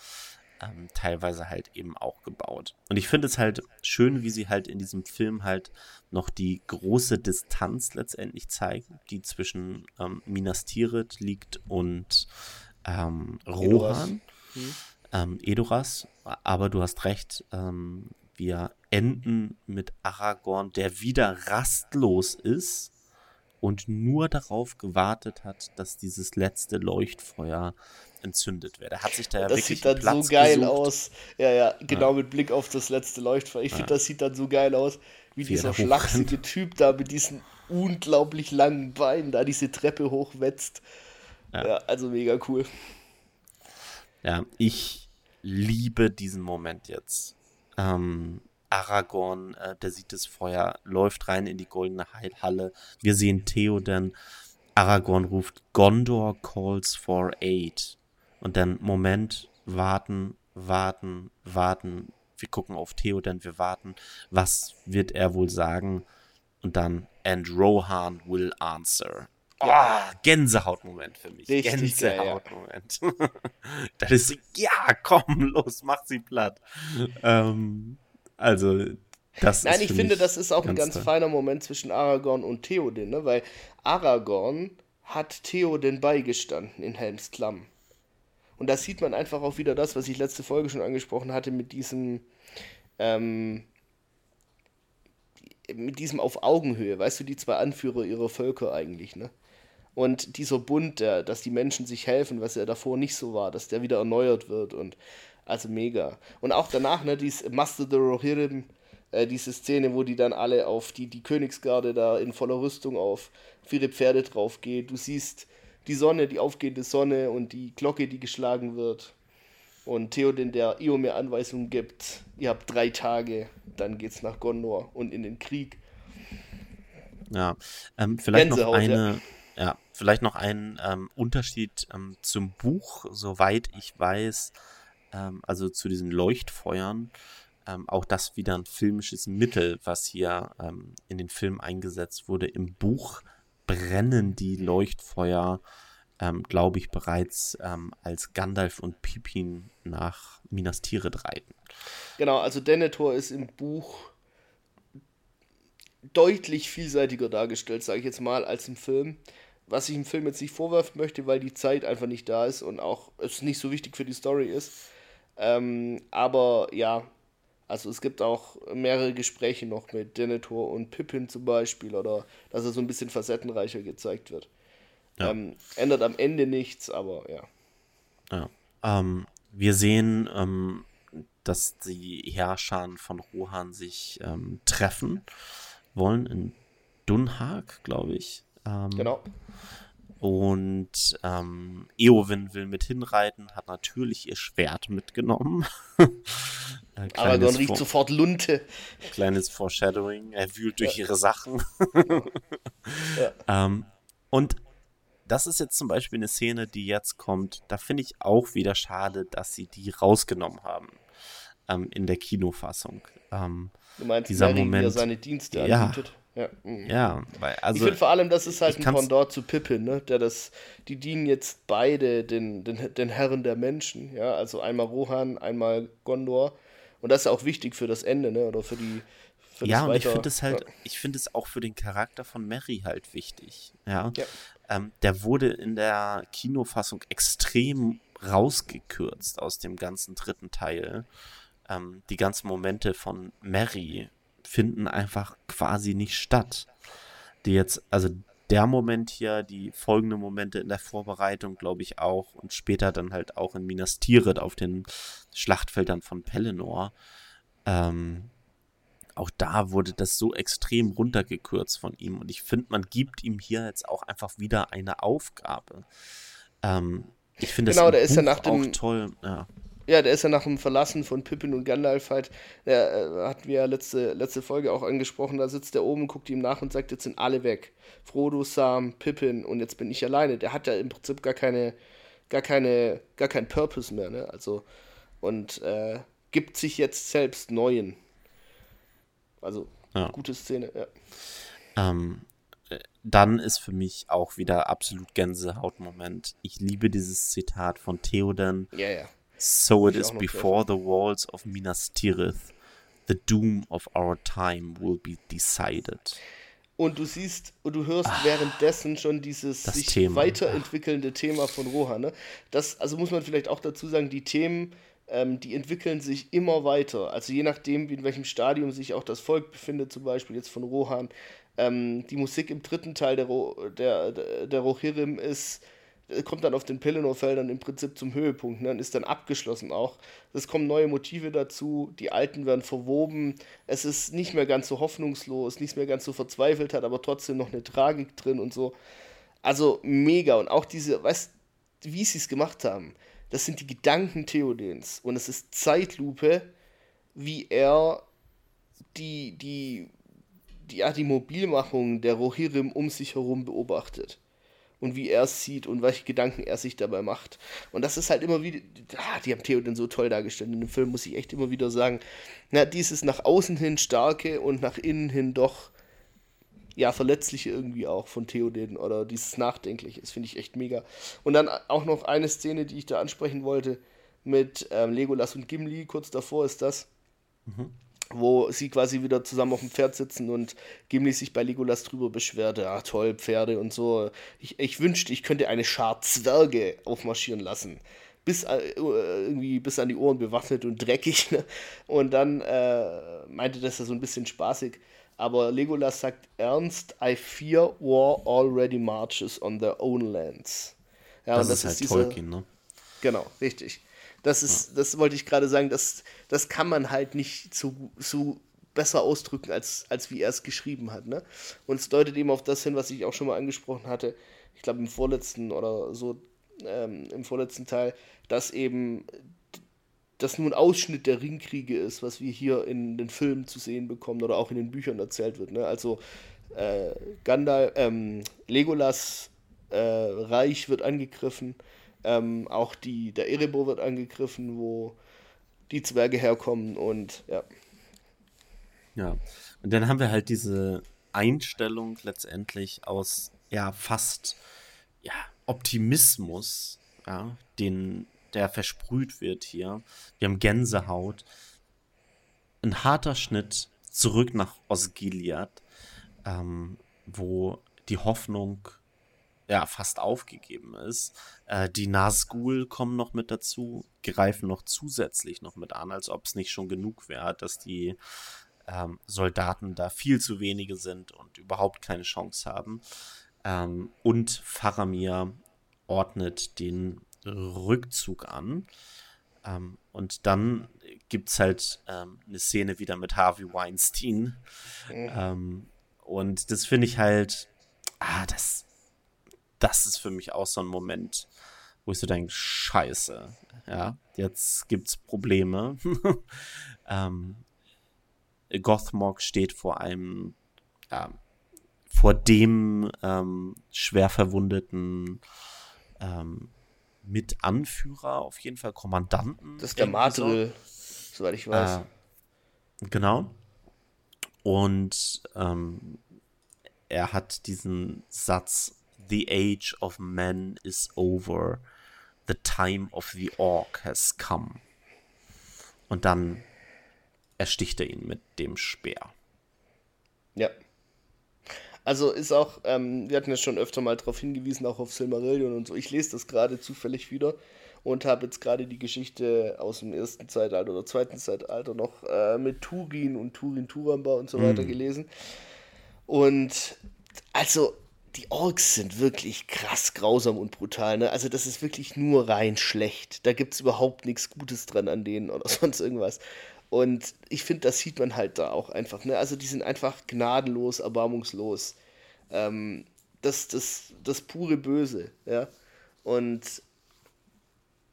ähm, teilweise halt eben auch gebaut. Und ich finde es halt schön, wie sie halt in diesem Film halt noch die große Distanz letztendlich zeigen, die zwischen ähm, Minas Tirith liegt und ähm, Rohan, hm. ähm, Edoras. Aber du hast recht, ähm, wir enden mit Aragorn, der wieder rastlos ist und nur darauf gewartet hat, dass dieses letzte Leuchtfeuer entzündet wird. Er hat sich da ja das wirklich sieht dann Platz so geil gesucht. aus. Ja, ja, genau ja. mit Blick auf das letzte Leuchtfeuer. Ich ja. finde, das sieht dann so geil aus, wie, wie dieser schlachsige Typ da mit diesen unglaublich langen Beinen da diese Treppe hochwetzt. Ja. ja, also mega cool. Ja, ich liebe diesen Moment jetzt. Ähm, Aragorn, äh, der sieht das Feuer, läuft rein in die goldene Halle. Wir sehen Theoden. Aragorn ruft, Gondor calls for aid. Und dann, Moment, warten, warten, warten. Wir gucken auf Theoden, wir warten. Was wird er wohl sagen? Und dann, and Rohan will answer. Oh, Gänsehautmoment für mich. Richtig Gänsehautmoment. Ja. [laughs] das ist ja, komm, los, mach sie platt. Ähm, also, das Nein, ich finde, das ist auch ein ganz toll. feiner Moment zwischen Aragorn und Theoden, ne? weil Aragorn hat Theoden beigestanden in Helms Klamm. Und da sieht man einfach auch wieder das, was ich letzte Folge schon angesprochen hatte, mit diesem, ähm, mit diesem auf Augenhöhe, weißt du, die zwei Anführer ihrer Völker eigentlich, ne? Und dieser Bund, der, dass die Menschen sich helfen, was ja davor nicht so war, dass der wieder erneuert wird und also mega. Und auch danach, ne, dieses Master the Rohirrim, äh, diese Szene, wo die dann alle auf die, die Königsgarde da in voller Rüstung auf, ihre Pferde drauf geht. Du siehst die Sonne, die aufgehende Sonne und die Glocke, die geschlagen wird. Und Theoden, der Eomer Anweisungen gibt, ihr habt drei Tage, dann geht's nach Gondor und in den Krieg. Ja, ähm, vielleicht Gänsehaut, noch eine, ja. ja. vielleicht noch ein ähm, Unterschied ähm, zum Buch, soweit ich weiß, ähm, also zu diesen Leuchtfeuern. Ähm, auch das wieder ein filmisches Mittel, was hier ähm, in den Film eingesetzt wurde. Im Buch brennen die Leuchtfeuer, ähm, glaube ich, bereits ähm, als Gandalf und Pippin nach Minas Tirith reiten. Genau, also Denethor ist im Buch deutlich vielseitiger dargestellt, sage ich jetzt mal, als im Film. Was ich im Film jetzt nicht vorwerfen möchte, weil die Zeit einfach nicht da ist und auch es nicht so wichtig für die Story ist. Ähm, aber ja, also es gibt auch mehrere Gespräche noch mit Denethor und Pippin zum Beispiel oder dass er so ein bisschen facettenreicher gezeigt wird. Ja. Ähm, ändert am Ende nichts, aber ja. Ja. Ähm, wir sehen, ähm, dass die Herrscher von Rohan sich ähm, treffen wollen in Dunhag, glaube ich. Ähm, genau. Und ähm, Eowyn will mit hinreiten, hat natürlich ihr Schwert mitgenommen. [laughs] Aragorn riecht sofort Lunte. Kleines Foreshadowing, er wühlt durch ja. ihre Sachen. [laughs] ja. ähm, und das ist jetzt zum Beispiel eine Szene, die jetzt kommt. Da finde ich auch wieder schade, dass sie die rausgenommen haben ähm, in der Kinofassung. Ähm, du meinst, dieser Mary, Moment, seine Dienste anbietet? Ja, mhm. ja weil, also. Ich finde vor allem, das ist halt ein Pendant zu Pippin, ne? Der das, die dienen jetzt beide den, den, den Herren der Menschen, ja, also einmal Rohan, einmal Gondor. Und das ist auch wichtig für das Ende, ne? Oder für die. Für ja, und weiter, ich finde es halt, ja. ich finde es auch für den Charakter von Mary halt wichtig. Ja. ja. Ähm, der wurde in der Kinofassung extrem rausgekürzt aus dem ganzen dritten Teil. Ähm, die ganzen Momente von Mary finden einfach quasi nicht statt. Die jetzt, also der Moment hier, die folgenden Momente in der Vorbereitung, glaube ich auch, und später dann halt auch in Minas Tirith auf den Schlachtfeldern von Pelennor. Ähm, auch da wurde das so extrem runtergekürzt von ihm und ich finde, man gibt ihm hier jetzt auch einfach wieder eine Aufgabe. Ähm, ich finde genau, das ist ja nach dem, auch toll. Ja. Ja, der ist ja nach dem Verlassen von Pippin und Gandalf halt, der äh, hatten wir ja letzte, letzte Folge auch angesprochen, da sitzt der oben, guckt ihm nach und sagt, jetzt sind alle weg. Frodo, Sam, Pippin und jetzt bin ich alleine. Der hat ja im Prinzip gar keine, gar keine, gar keinen Purpose mehr, ne? Also, und äh, gibt sich jetzt selbst neuen. Also, ja. gute Szene, ja. Ähm, äh, dann ist für mich auch wieder absolut Gänsehautmoment. Ich liebe dieses Zitat von Theoden. Ja, ja. So it is before the walls of Minas Tirith. The doom of our time will be decided. Und du siehst und du hörst ah, währenddessen schon dieses sich Thema. weiterentwickelnde Thema von Rohan. Ne? Das, also muss man vielleicht auch dazu sagen, die Themen, ähm, die entwickeln sich immer weiter. Also je nachdem, in welchem Stadium sich auch das Volk befindet, zum Beispiel jetzt von Rohan. Ähm, die Musik im dritten Teil der, Ro der, der, Rohirrim ist kommt dann auf den Pelennor-Feldern im Prinzip zum Höhepunkt ne, und ist dann abgeschlossen auch. Es kommen neue Motive dazu, die alten werden verwoben, es ist nicht mehr ganz so hoffnungslos, nicht mehr ganz so verzweifelt, hat aber trotzdem noch eine Tragik drin und so. Also mega und auch diese, weißt wie sie es gemacht haben, das sind die Gedanken Theodens und es ist Zeitlupe, wie er die, die, die, ja, die Mobilmachung der Rohirrim um sich herum beobachtet und wie er es sieht und welche Gedanken er sich dabei macht. Und das ist halt immer wieder, ah, die haben Theoden so toll dargestellt. In dem Film muss ich echt immer wieder sagen, na, dieses nach außen hin starke und nach innen hin doch, ja, verletzliche irgendwie auch von Theoden oder dieses Nachdenkliche. Das finde ich echt mega. Und dann auch noch eine Szene, die ich da ansprechen wollte mit ähm, Legolas und Gimli, kurz davor ist das. Mhm wo sie quasi wieder zusammen auf dem Pferd sitzen und Gimli sich bei Legolas drüber beschwert, ja toll, Pferde und so. Ich, ich wünschte, ich könnte eine Schar Zwerge aufmarschieren lassen. bis äh, irgendwie bis an die Ohren bewaffnet und dreckig. Ne? [laughs] Und dann äh, meinte das ja so ein bisschen spaßig. Aber Legolas sagt ernst, I fear war already marches on their own lands. Ja, das, und das ist, halt dieser, Tolkien, ne? Genau, richtig. Das ist, das wollte ich gerade sagen, das, das kann man halt nicht so, so besser ausdrücken, als, als wie er es geschrieben hat. Ne? Und es deutet eben auf das hin, was ich auch schon mal angesprochen hatte, ich glaube im vorletzten oder so, ähm, im vorletzten Teil, dass eben das nur ein Ausschnitt der Ringkriege ist, was wir hier in den Filmen zu sehen bekommen oder auch in den Büchern erzählt wird. Ne? Also äh, Gandalf, ähm, Legolas äh, Reich wird angegriffen, ähm, auch die, der Erebor wird angegriffen, wo die Zwerge herkommen und ja. Ja, und dann haben wir halt diese Einstellung letztendlich aus ja fast ja, Optimismus, ja, den der versprüht wird hier. Wir haben Gänsehaut. Ein harter Schnitt zurück nach Osgiliath, ähm, wo die Hoffnung ja fast aufgegeben ist. Äh, die Nazgul kommen noch mit dazu, greifen noch zusätzlich noch mit an, als ob es nicht schon genug wäre, dass die ähm, Soldaten da viel zu wenige sind und überhaupt keine Chance haben. Ähm, und Faramir ordnet den Rückzug an. Ähm, und dann gibt es halt ähm, eine Szene wieder mit Harvey Weinstein. Mhm. Ähm, und das finde ich halt, ah, das, das ist für mich auch so ein Moment, wo ich so denke, scheiße, ja, jetzt gibt's Probleme. [laughs] ähm, Gothmog steht vor einem, ja, vor dem ähm, schwer verwundeten ähm, Mitanführer, auf jeden Fall Kommandanten. Das ist der Madrill, so. soweit ich weiß. Äh, genau. Und ähm, er hat diesen Satz, The age of man is over, the time of the orc has come. Und dann ersticht er ihn mit dem Speer. Ja. Also ist auch, ähm, wir hatten ja schon öfter mal darauf hingewiesen, auch auf Silmarillion und so. Ich lese das gerade zufällig wieder und habe jetzt gerade die Geschichte aus dem ersten Zeitalter oder zweiten Zeitalter noch äh, mit Turin und Turin Turamba und so weiter mm. gelesen. Und also die Orks sind wirklich krass grausam und brutal. Ne? Also das ist wirklich nur rein schlecht. Da gibt es überhaupt nichts Gutes dran an denen oder [laughs] sonst irgendwas. Und ich finde, das sieht man halt da auch einfach. Ne? Also die sind einfach gnadenlos, erbarmungslos. Ähm, das, das, das pure Böse, ja. Und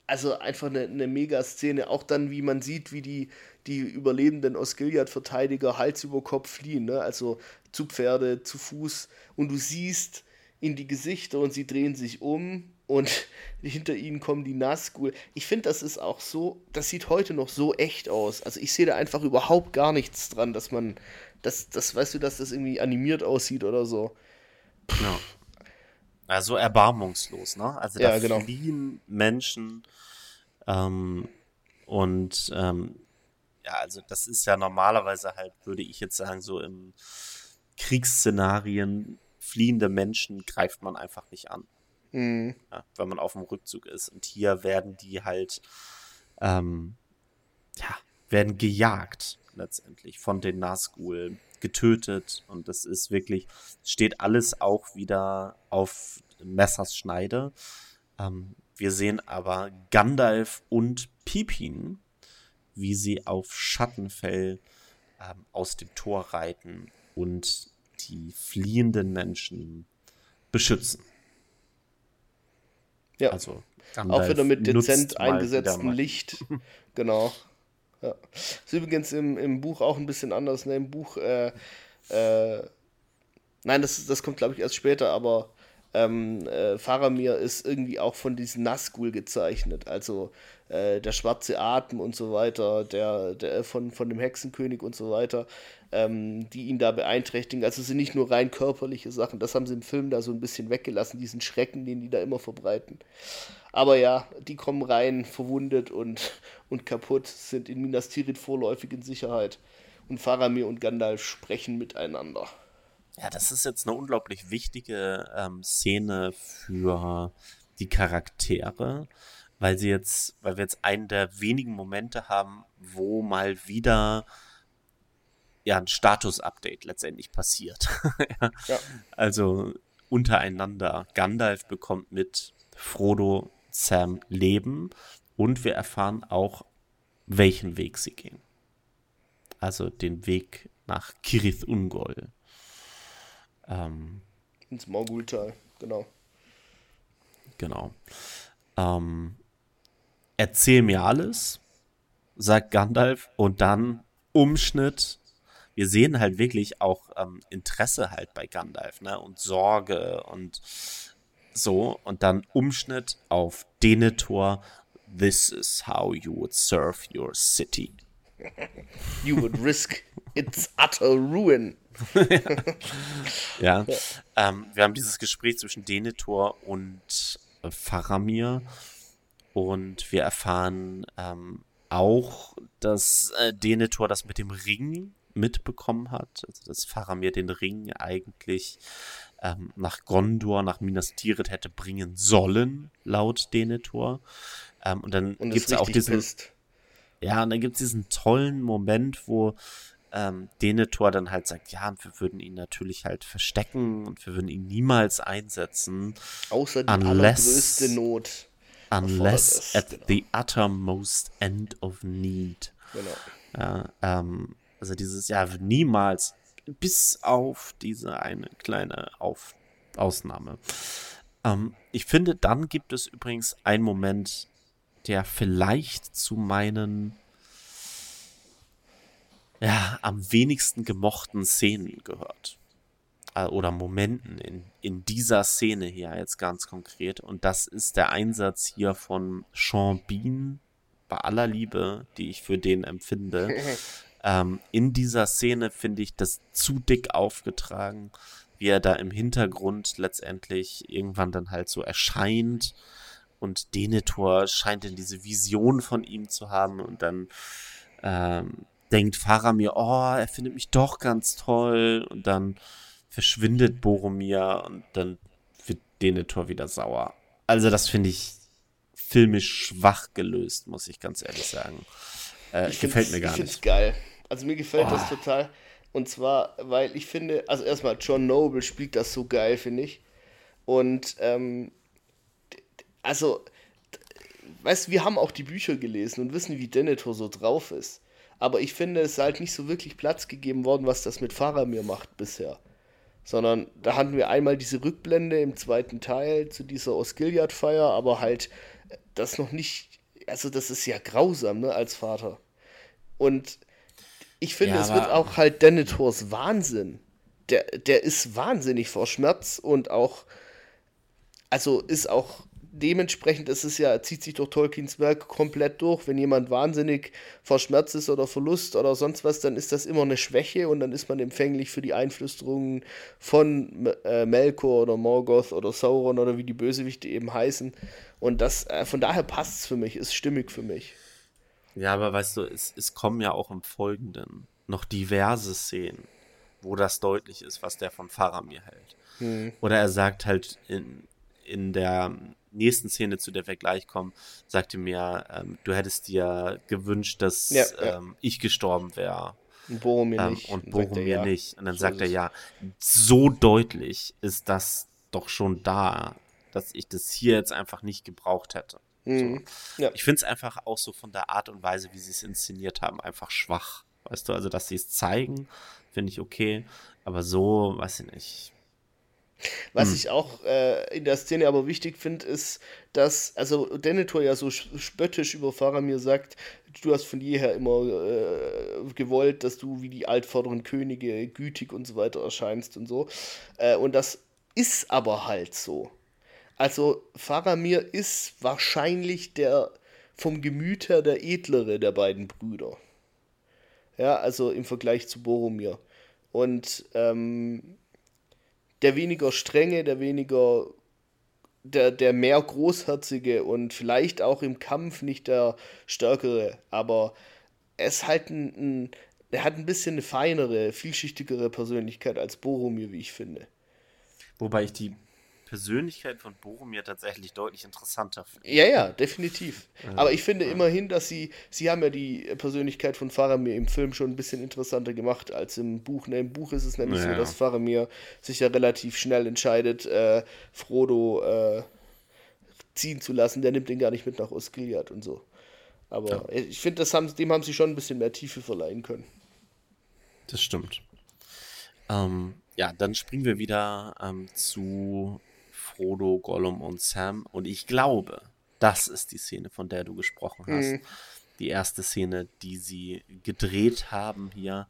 also einfach eine, eine Mega-Szene. Auch dann, wie man sieht, wie die, die überlebenden Osgiliath-Verteidiger Hals über Kopf fliehen. Ne? Also zu Pferde, zu Fuß. Und du siehst in die Gesichter und sie drehen sich um und [laughs] hinter ihnen kommen die Nazgul. Ich finde, das ist auch so, das sieht heute noch so echt aus. Also ich sehe da einfach überhaupt gar nichts dran, dass man, das, das weißt du, dass das irgendwie animiert aussieht oder so. Ja. Also erbarmungslos, ne? Also da ja, genau. fliehen Menschen ähm, und ähm, ja, also das ist ja normalerweise halt, würde ich jetzt sagen, so im Kriegsszenarien fliehende Menschen greift man einfach nicht an. Mhm. Ja, wenn man auf dem Rückzug ist. Und hier werden die halt, ähm, ja, werden gejagt letztendlich von den Nazgul, getötet. Und das ist wirklich, steht alles auch wieder auf Messers Schneide. Ähm, wir sehen aber Gandalf und Pippin, wie sie auf Schattenfell ähm, aus dem Tor reiten und die fliehenden Menschen beschützen. Ja. Also auch wieder mit dezent eingesetztem Licht. [laughs] genau. Ja. Ist übrigens im, im Buch auch ein bisschen anders. Ne? Im Buch, äh, äh, nein, das, das kommt glaube ich erst später, aber ähm, äh, Faramir ist irgendwie auch von diesen Nazgul gezeichnet. Also äh, der schwarze Atem und so weiter, der, der von, von dem Hexenkönig und so weiter, ähm, die ihn da beeinträchtigen. Also es sind nicht nur rein körperliche Sachen, das haben sie im Film da so ein bisschen weggelassen, diesen Schrecken, den die da immer verbreiten. Aber ja, die kommen rein, verwundet und, und kaputt, sind in Minas Tirith vorläufig in Sicherheit. Und Faramir und Gandalf sprechen miteinander. Ja, das ist jetzt eine unglaublich wichtige ähm, Szene für die Charaktere, weil sie jetzt, weil wir jetzt einen der wenigen Momente haben, wo mal wieder ja ein Status-Update letztendlich passiert. [laughs] ja. Ja. Also untereinander. Gandalf bekommt mit Frodo, Sam leben und wir erfahren auch, welchen Weg sie gehen. Also den Weg nach Kirith Ungol. Ähm, Ins Morgultal, genau. Genau. Ähm, erzähl mir alles, sagt Gandalf, und dann Umschnitt. Wir sehen halt wirklich auch ähm, Interesse halt bei Gandalf, ne? Und Sorge und so. Und dann Umschnitt auf Denethor. This is how you would serve your city. [laughs] You would risk its utter ruin. ja. [laughs] ja. Ähm, wir haben dieses Gespräch zwischen Denethor und Faramir und wir erfahren ähm, auch, dass äh, Denethor das mit dem Ring mitbekommen hat, also dass Faramir den Ring eigentlich ähm, nach Gondor, nach Minas Tirith hätte bringen sollen, laut Denethor. Ähm, und dann gibt es auch diesen. Pisst. Ja, und dann gibt es diesen tollen Moment, wo ähm, Denethor dann halt sagt, ja, wir würden ihn natürlich halt verstecken und wir würden ihn niemals einsetzen. Außer die unless, allergrößte Not. Unless at genau. the uttermost end of need. Genau. Ja, ähm, also dieses, ja, niemals, bis auf diese eine kleine auf Ausnahme. Ähm, ich finde, dann gibt es übrigens einen Moment, der vielleicht zu meinen ja, am wenigsten gemochten Szenen gehört. Äh, oder Momenten in, in dieser Szene hier jetzt ganz konkret. Und das ist der Einsatz hier von Sean Bean, bei aller Liebe, die ich für den empfinde. [laughs] ähm, in dieser Szene finde ich das zu dick aufgetragen, wie er da im Hintergrund letztendlich irgendwann dann halt so erscheint und Denethor scheint in diese Vision von ihm zu haben und dann ähm, denkt Faramir, oh, er findet mich doch ganz toll und dann verschwindet Boromir und dann wird Denethor wieder sauer. Also das finde ich filmisch schwach gelöst, muss ich ganz ehrlich sagen. Äh, gefällt mir gar ich nicht. Ich geil. Also mir gefällt oh. das total. Und zwar, weil ich finde, also erstmal John Noble spielt das so geil, finde ich. Und ähm, also, weißt du, wir haben auch die Bücher gelesen und wissen, wie Denethor so drauf ist. Aber ich finde, es ist halt nicht so wirklich Platz gegeben worden, was das mit Faramir macht bisher. Sondern da hatten wir einmal diese Rückblende im zweiten Teil zu dieser Osgiliath-Feier, aber halt das noch nicht, also das ist ja grausam, ne, als Vater. Und ich finde, ja, es wird auch halt Denethors Wahnsinn. Der, der ist wahnsinnig vor Schmerz und auch, also ist auch dementsprechend ist es ja, zieht sich durch Tolkiens Werk komplett durch. Wenn jemand wahnsinnig vor Schmerz ist oder Verlust oder sonst was, dann ist das immer eine Schwäche und dann ist man empfänglich für die Einflüsterungen von äh, Melkor oder Morgoth oder Sauron oder wie die Bösewichte eben heißen. Und das, äh, von daher passt es für mich, ist stimmig für mich. Ja, aber weißt du, es, es kommen ja auch im Folgenden noch diverse Szenen, wo das deutlich ist, was der von Faramir hält. Hm. Oder er sagt halt in, in der nächsten Szene, zu der wir gleich kommen, sagte mir, ähm, du hättest dir gewünscht, dass ja, ja. Ähm, ich gestorben wäre. Und Boromir ähm, nicht. Und Boromir ja. nicht. Und dann so sagt er, ja, so deutlich ist das doch schon da, dass ich das hier jetzt einfach nicht gebraucht hätte. Mhm. So. Ich finde es einfach auch so von der Art und Weise, wie sie es inszeniert haben, einfach schwach. Weißt du, also dass sie es zeigen, finde ich okay. Aber so, weiß ich nicht, was hm. ich auch äh, in der Szene aber wichtig finde, ist, dass, also Denethor ja so spöttisch über Faramir sagt, du hast von jeher immer äh, gewollt, dass du wie die altvorderen Könige gütig und so weiter erscheinst und so. Äh, und das ist aber halt so. Also Faramir ist wahrscheinlich der vom Gemüt her der edlere der beiden Brüder. Ja, also im Vergleich zu Boromir. Und ähm, der weniger strenge, der weniger, der, der mehr großherzige und vielleicht auch im Kampf nicht der stärkere, aber er ist halt ein, ein er hat ein bisschen eine feinere, vielschichtigere Persönlichkeit als Boromir, wie ich finde. Wobei ich die Persönlichkeit von Boromir tatsächlich deutlich interessanter finde. Ja, ja, definitiv. Ja. Aber ich finde ja. immerhin, dass sie, sie haben ja die Persönlichkeit von Faramir im Film schon ein bisschen interessanter gemacht als im Buch. Ne, Im Buch ist es nämlich ja. so, dass Faramir sich ja relativ schnell entscheidet, äh, Frodo äh, ziehen zu lassen. Der nimmt den gar nicht mit nach Osgiliath und so. Aber ich finde, haben, dem haben sie schon ein bisschen mehr Tiefe verleihen können. Das stimmt. Ähm, ja, dann springen wir wieder ähm, zu Frodo, Gollum und Sam. Und ich glaube, das ist die Szene, von der du gesprochen hast. Mhm. Die erste Szene, die sie gedreht haben hier.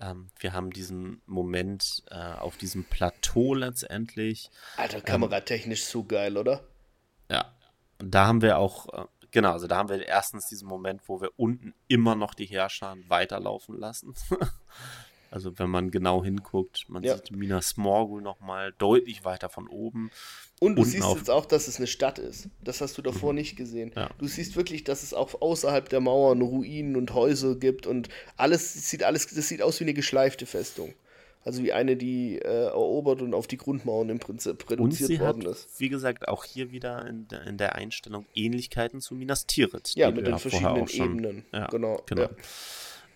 Ähm, wir haben diesen Moment äh, auf diesem Plateau letztendlich. Alter, ähm, kameratechnisch so geil, oder? Ja. Und da haben wir auch, äh, genau, also da haben wir erstens diesen Moment, wo wir unten immer noch die Herrscher weiterlaufen lassen. [laughs] Also wenn man genau hinguckt, man ja. sieht Minas Morgul nochmal deutlich weiter von oben. Und du siehst jetzt auch, dass es eine Stadt ist. Das hast du davor mhm. nicht gesehen. Ja. Du siehst wirklich, dass es auch außerhalb der Mauern Ruinen und Häuser gibt und alles sieht alles, das sieht aus wie eine geschleifte Festung. Also wie eine, die äh, erobert und auf die Grundmauern im Prinzip reduziert worden hat, ist. Wie gesagt, auch hier wieder in der, in der Einstellung Ähnlichkeiten zu Minas Tirith. Ja, mit den verschiedenen Ebenen. Ja, genau. genau.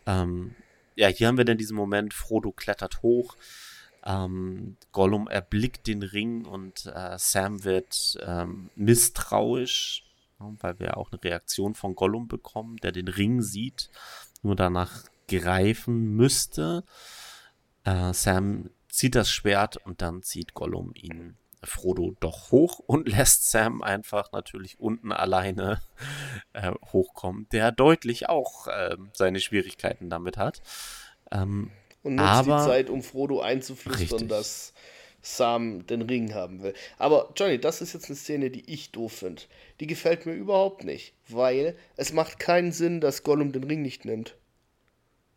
Ja. Ähm, ja, hier haben wir dann diesen Moment, Frodo klettert hoch, ähm, Gollum erblickt den Ring und äh, Sam wird ähm, misstrauisch, weil wir auch eine Reaktion von Gollum bekommen, der den Ring sieht, nur danach greifen müsste. Äh, Sam zieht das Schwert und dann zieht Gollum ihn Frodo doch hoch und [laughs] lässt Sam einfach natürlich unten alleine äh, hochkommen, der deutlich auch äh, seine Schwierigkeiten damit hat. Ähm, und nutzt aber, die Zeit, um Frodo einzuflüstern, richtig. dass Sam den Ring haben will. Aber Johnny, das ist jetzt eine Szene, die ich doof finde. Die gefällt mir überhaupt nicht, weil es macht keinen Sinn, dass Gollum den Ring nicht nimmt.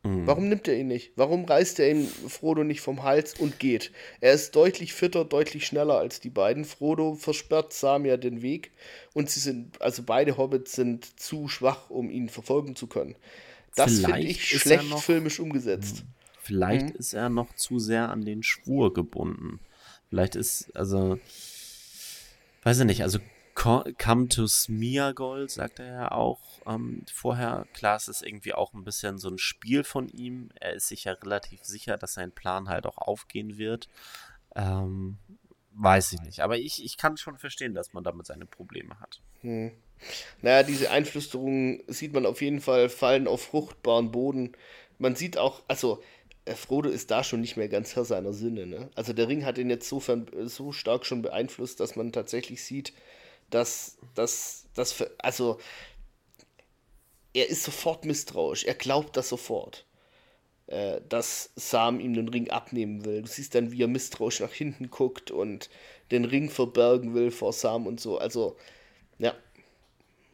Mhm. Warum nimmt er ihn nicht? Warum reißt er ihn Frodo nicht vom Hals und geht? Er ist deutlich fitter, deutlich schneller als die beiden. Frodo versperrt Sam ja den Weg und sie sind, also beide Hobbits sind zu schwach, um ihn verfolgen zu können. Das finde ich schlecht noch, filmisch umgesetzt. Mhm. Vielleicht mhm. ist er noch zu sehr an den Schwur gebunden. Vielleicht ist, also, weiß ich nicht, also Come to Smeagol, sagt er ja auch ähm, vorher. Klar, es ist irgendwie auch ein bisschen so ein Spiel von ihm. Er ist sich ja relativ sicher, dass sein Plan halt auch aufgehen wird. Ähm, weiß ich nicht. Aber ich, ich kann schon verstehen, dass man damit seine Probleme hat. Hm. Naja, diese Einflüsterungen sieht man auf jeden Fall fallen auf fruchtbaren Boden. Man sieht auch, also äh, Frodo ist da schon nicht mehr ganz Herr seiner Sinne. Ne? Also der Ring hat ihn jetzt so, so stark schon beeinflusst, dass man tatsächlich sieht, dass das, das, also er ist sofort misstrauisch. Er glaubt das sofort, äh, dass Sam ihm den Ring abnehmen will. Du siehst dann, wie er misstrauisch nach hinten guckt und den Ring verbergen will vor Sam und so. Also, ja.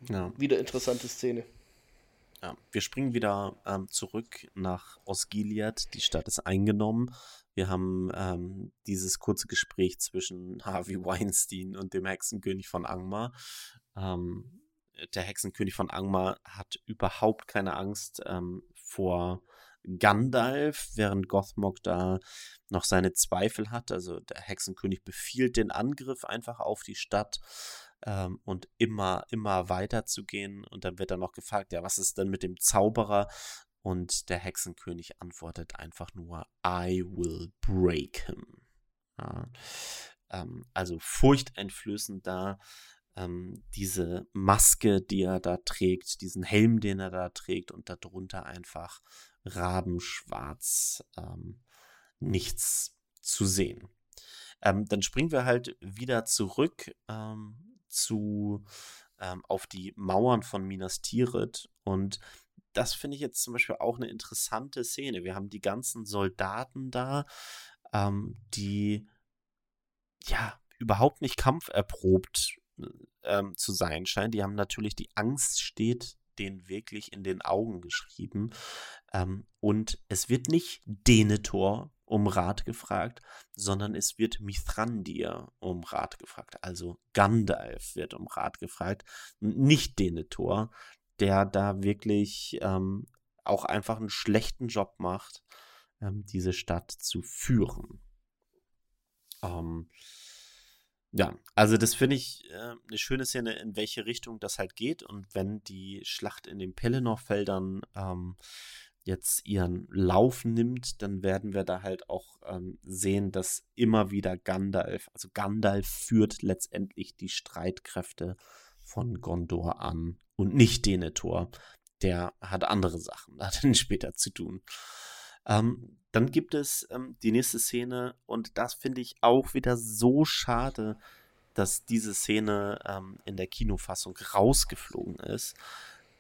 ja. Wieder interessante Szene. Ja, wir springen wieder ähm, zurück nach Osgiliath. Die Stadt ist eingenommen. Wir haben ähm, dieses kurze Gespräch zwischen [laughs] Harvey Weinstein und dem Hexenkönig von Angmar. Ähm, der Hexenkönig von Angmar hat überhaupt keine Angst ähm, vor Gandalf, während Gothmog da noch seine Zweifel hat. Also der Hexenkönig befiehlt den Angriff einfach auf die Stadt ähm, und immer, immer weiter zu gehen. Und dann wird er noch gefragt, ja, was ist denn mit dem Zauberer? Und der Hexenkönig antwortet einfach nur, I will break him. Ja, ähm, also furchteinflößend da. Ähm, diese Maske, die er da trägt, diesen Helm, den er da trägt und darunter einfach rabenschwarz ähm, nichts zu sehen. Ähm, dann springen wir halt wieder zurück ähm, zu ähm, auf die Mauern von Minas Tirith und das finde ich jetzt zum Beispiel auch eine interessante Szene. Wir haben die ganzen Soldaten da, ähm, die ja überhaupt nicht kampferprobt ähm, zu sein scheinen. Die haben natürlich die Angst steht denen wirklich in den Augen geschrieben. Ähm, und es wird nicht Denethor um Rat gefragt, sondern es wird Mithrandir um Rat gefragt. Also Gandalf wird um Rat gefragt, nicht Denethor der da wirklich ähm, auch einfach einen schlechten Job macht, ähm, diese Stadt zu führen. Ähm, Ja, also das finde ich äh, eine schöne Szene, in welche Richtung das halt geht. Und wenn die Schlacht in den Pelennor-Feldern ähm, jetzt ihren Lauf nimmt, dann werden wir da halt auch ähm, sehen, dass immer wieder Gandalf, also Gandalf führt letztendlich die Streitkräfte von Gondor an und nicht Denethor. Der hat andere Sachen, [laughs] hat dann später zu tun. Ähm, dann gibt es ähm, die nächste Szene und das finde ich auch wieder so schade, dass diese Szene ähm, in der Kinofassung rausgeflogen ist.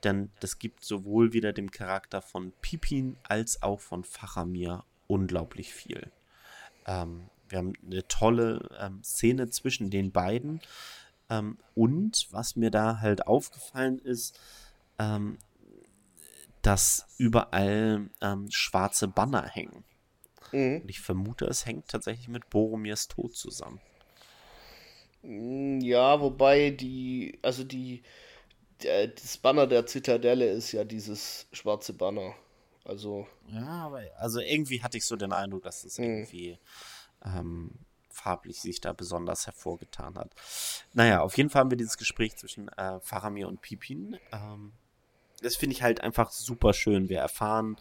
Denn das gibt sowohl wieder dem Charakter von Pipin als auch von Faramir unglaublich viel. Ähm, wir haben eine tolle ähm, Szene zwischen den beiden. Ähm, und was mir da halt aufgefallen ist, ähm, dass überall ähm, schwarze Banner hängen. Mhm. Und ich vermute, es hängt tatsächlich mit Boromirs Tod zusammen. Mm, ja, wobei die, also die, der, das Banner der Zitadelle ist ja dieses schwarze Banner. Also. Ja, aber also irgendwie hatte ich so den Eindruck, dass es mhm. irgendwie ähm, farblich sich da besonders hervorgetan hat. Naja, auf jeden Fall haben wir dieses Gespräch zwischen äh, Faramir und Pipin. Ähm, das finde ich halt einfach super schön. Wir erfahren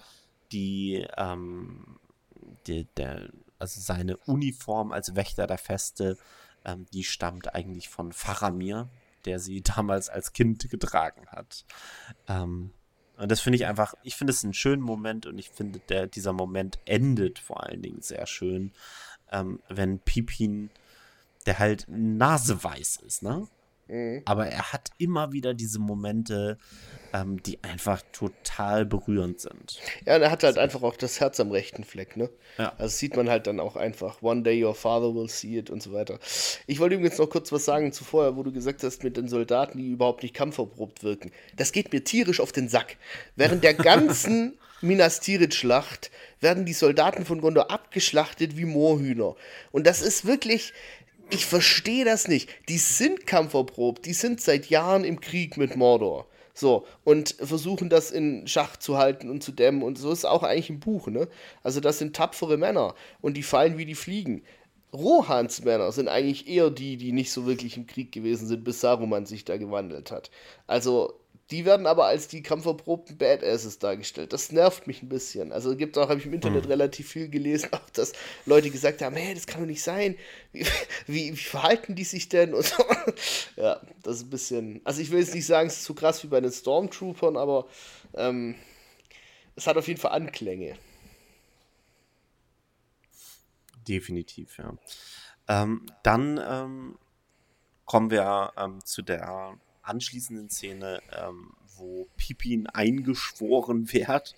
die, ähm, die, der, also seine Uniform als Wächter der Feste, ähm, die stammt eigentlich von Faramir, der sie [laughs] damals als Kind getragen hat. Ähm, und das finde ich einfach, ich finde es einen schönen Moment und ich finde, der, dieser Moment endet vor allen Dingen sehr schön, ähm, wenn Pipin, der halt naseweiß ist, ne? Mhm. Aber er hat immer wieder diese Momente, ähm, die einfach total berührend sind. Ja, und er hat halt so. einfach auch das Herz am rechten Fleck, ne? Ja. Also sieht man halt dann auch einfach. One day your father will see it und so weiter. Ich wollte übrigens noch kurz was sagen zuvor, wo du gesagt hast, mit den Soldaten, die überhaupt nicht kampferprobt wirken. Das geht mir tierisch auf den Sack. Während der ganzen [laughs] Minas Tirith-Schlacht werden die Soldaten von Gondor abgeschlachtet wie Moorhühner. Und das ist wirklich, ich verstehe das nicht. Die sind kampferprobt, die sind seit Jahren im Krieg mit Mordor. So, und versuchen das in Schach zu halten und zu dämmen. Und so ist auch eigentlich im Buch, ne? Also, das sind tapfere Männer und die fallen wie die Fliegen. Rohans Männer sind eigentlich eher die, die nicht so wirklich im Krieg gewesen sind, bis Saruman sich da gewandelt hat. Also, die werden aber als die kampferprobten Badasses dargestellt. Das nervt mich ein bisschen. Also gibt auch, habe ich im Internet mhm. relativ viel gelesen, [laughs] auch dass Leute gesagt haben, hey, das kann doch nicht sein. Wie, wie, wie verhalten die sich denn? Und so. [laughs] Ja, das ist ein bisschen. Also ich will jetzt nicht sagen, es ist so krass wie bei den Stormtroopern, aber ähm, es hat auf jeden Fall Anklänge. Definitiv, ja. Ähm, dann ähm, kommen wir ähm, zu der anschließenden Szene, ähm, wo Pipin eingeschworen [laughs] wird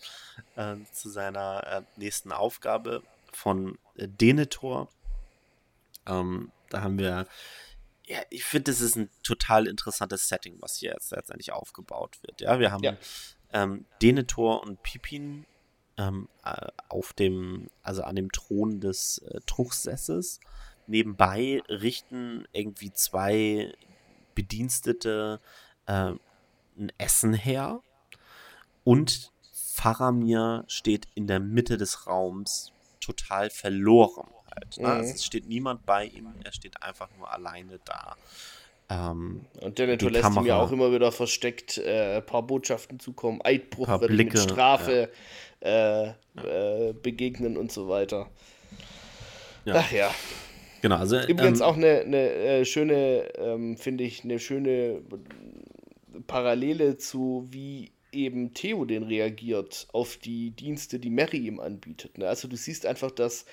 äh, zu seiner äh, nächsten Aufgabe von äh, Denethor. Ähm, da haben wir, ja, ich finde, das ist ein total interessantes Setting, was hier jetzt letztendlich aufgebaut wird. Ja, wir haben ja. Ähm, Denethor und Pipin ähm, äh, auf dem, also an dem Thron des äh, Truchsesses. Nebenbei richten irgendwie zwei Bedienstete äh, ein Essen her und Faramir steht in der Mitte des Raums total verloren. Halt, ne? mhm. also es steht niemand bei ihm, er steht einfach nur alleine da. Ähm, und Denethor lässt Kamera, ihm ja auch immer wieder versteckt äh, ein paar Botschaften zukommen, Eidbruch wird Blicke, mit Strafe ja. Äh, ja. Äh, begegnen und so weiter. Ja. Ach ja. Genau, also, Übrigens ähm, auch eine, eine äh, schöne, ähm, finde ich, eine schöne Parallele zu, wie eben Theoden reagiert auf die Dienste, die Mary ihm anbietet. Ne? Also du siehst einfach, dass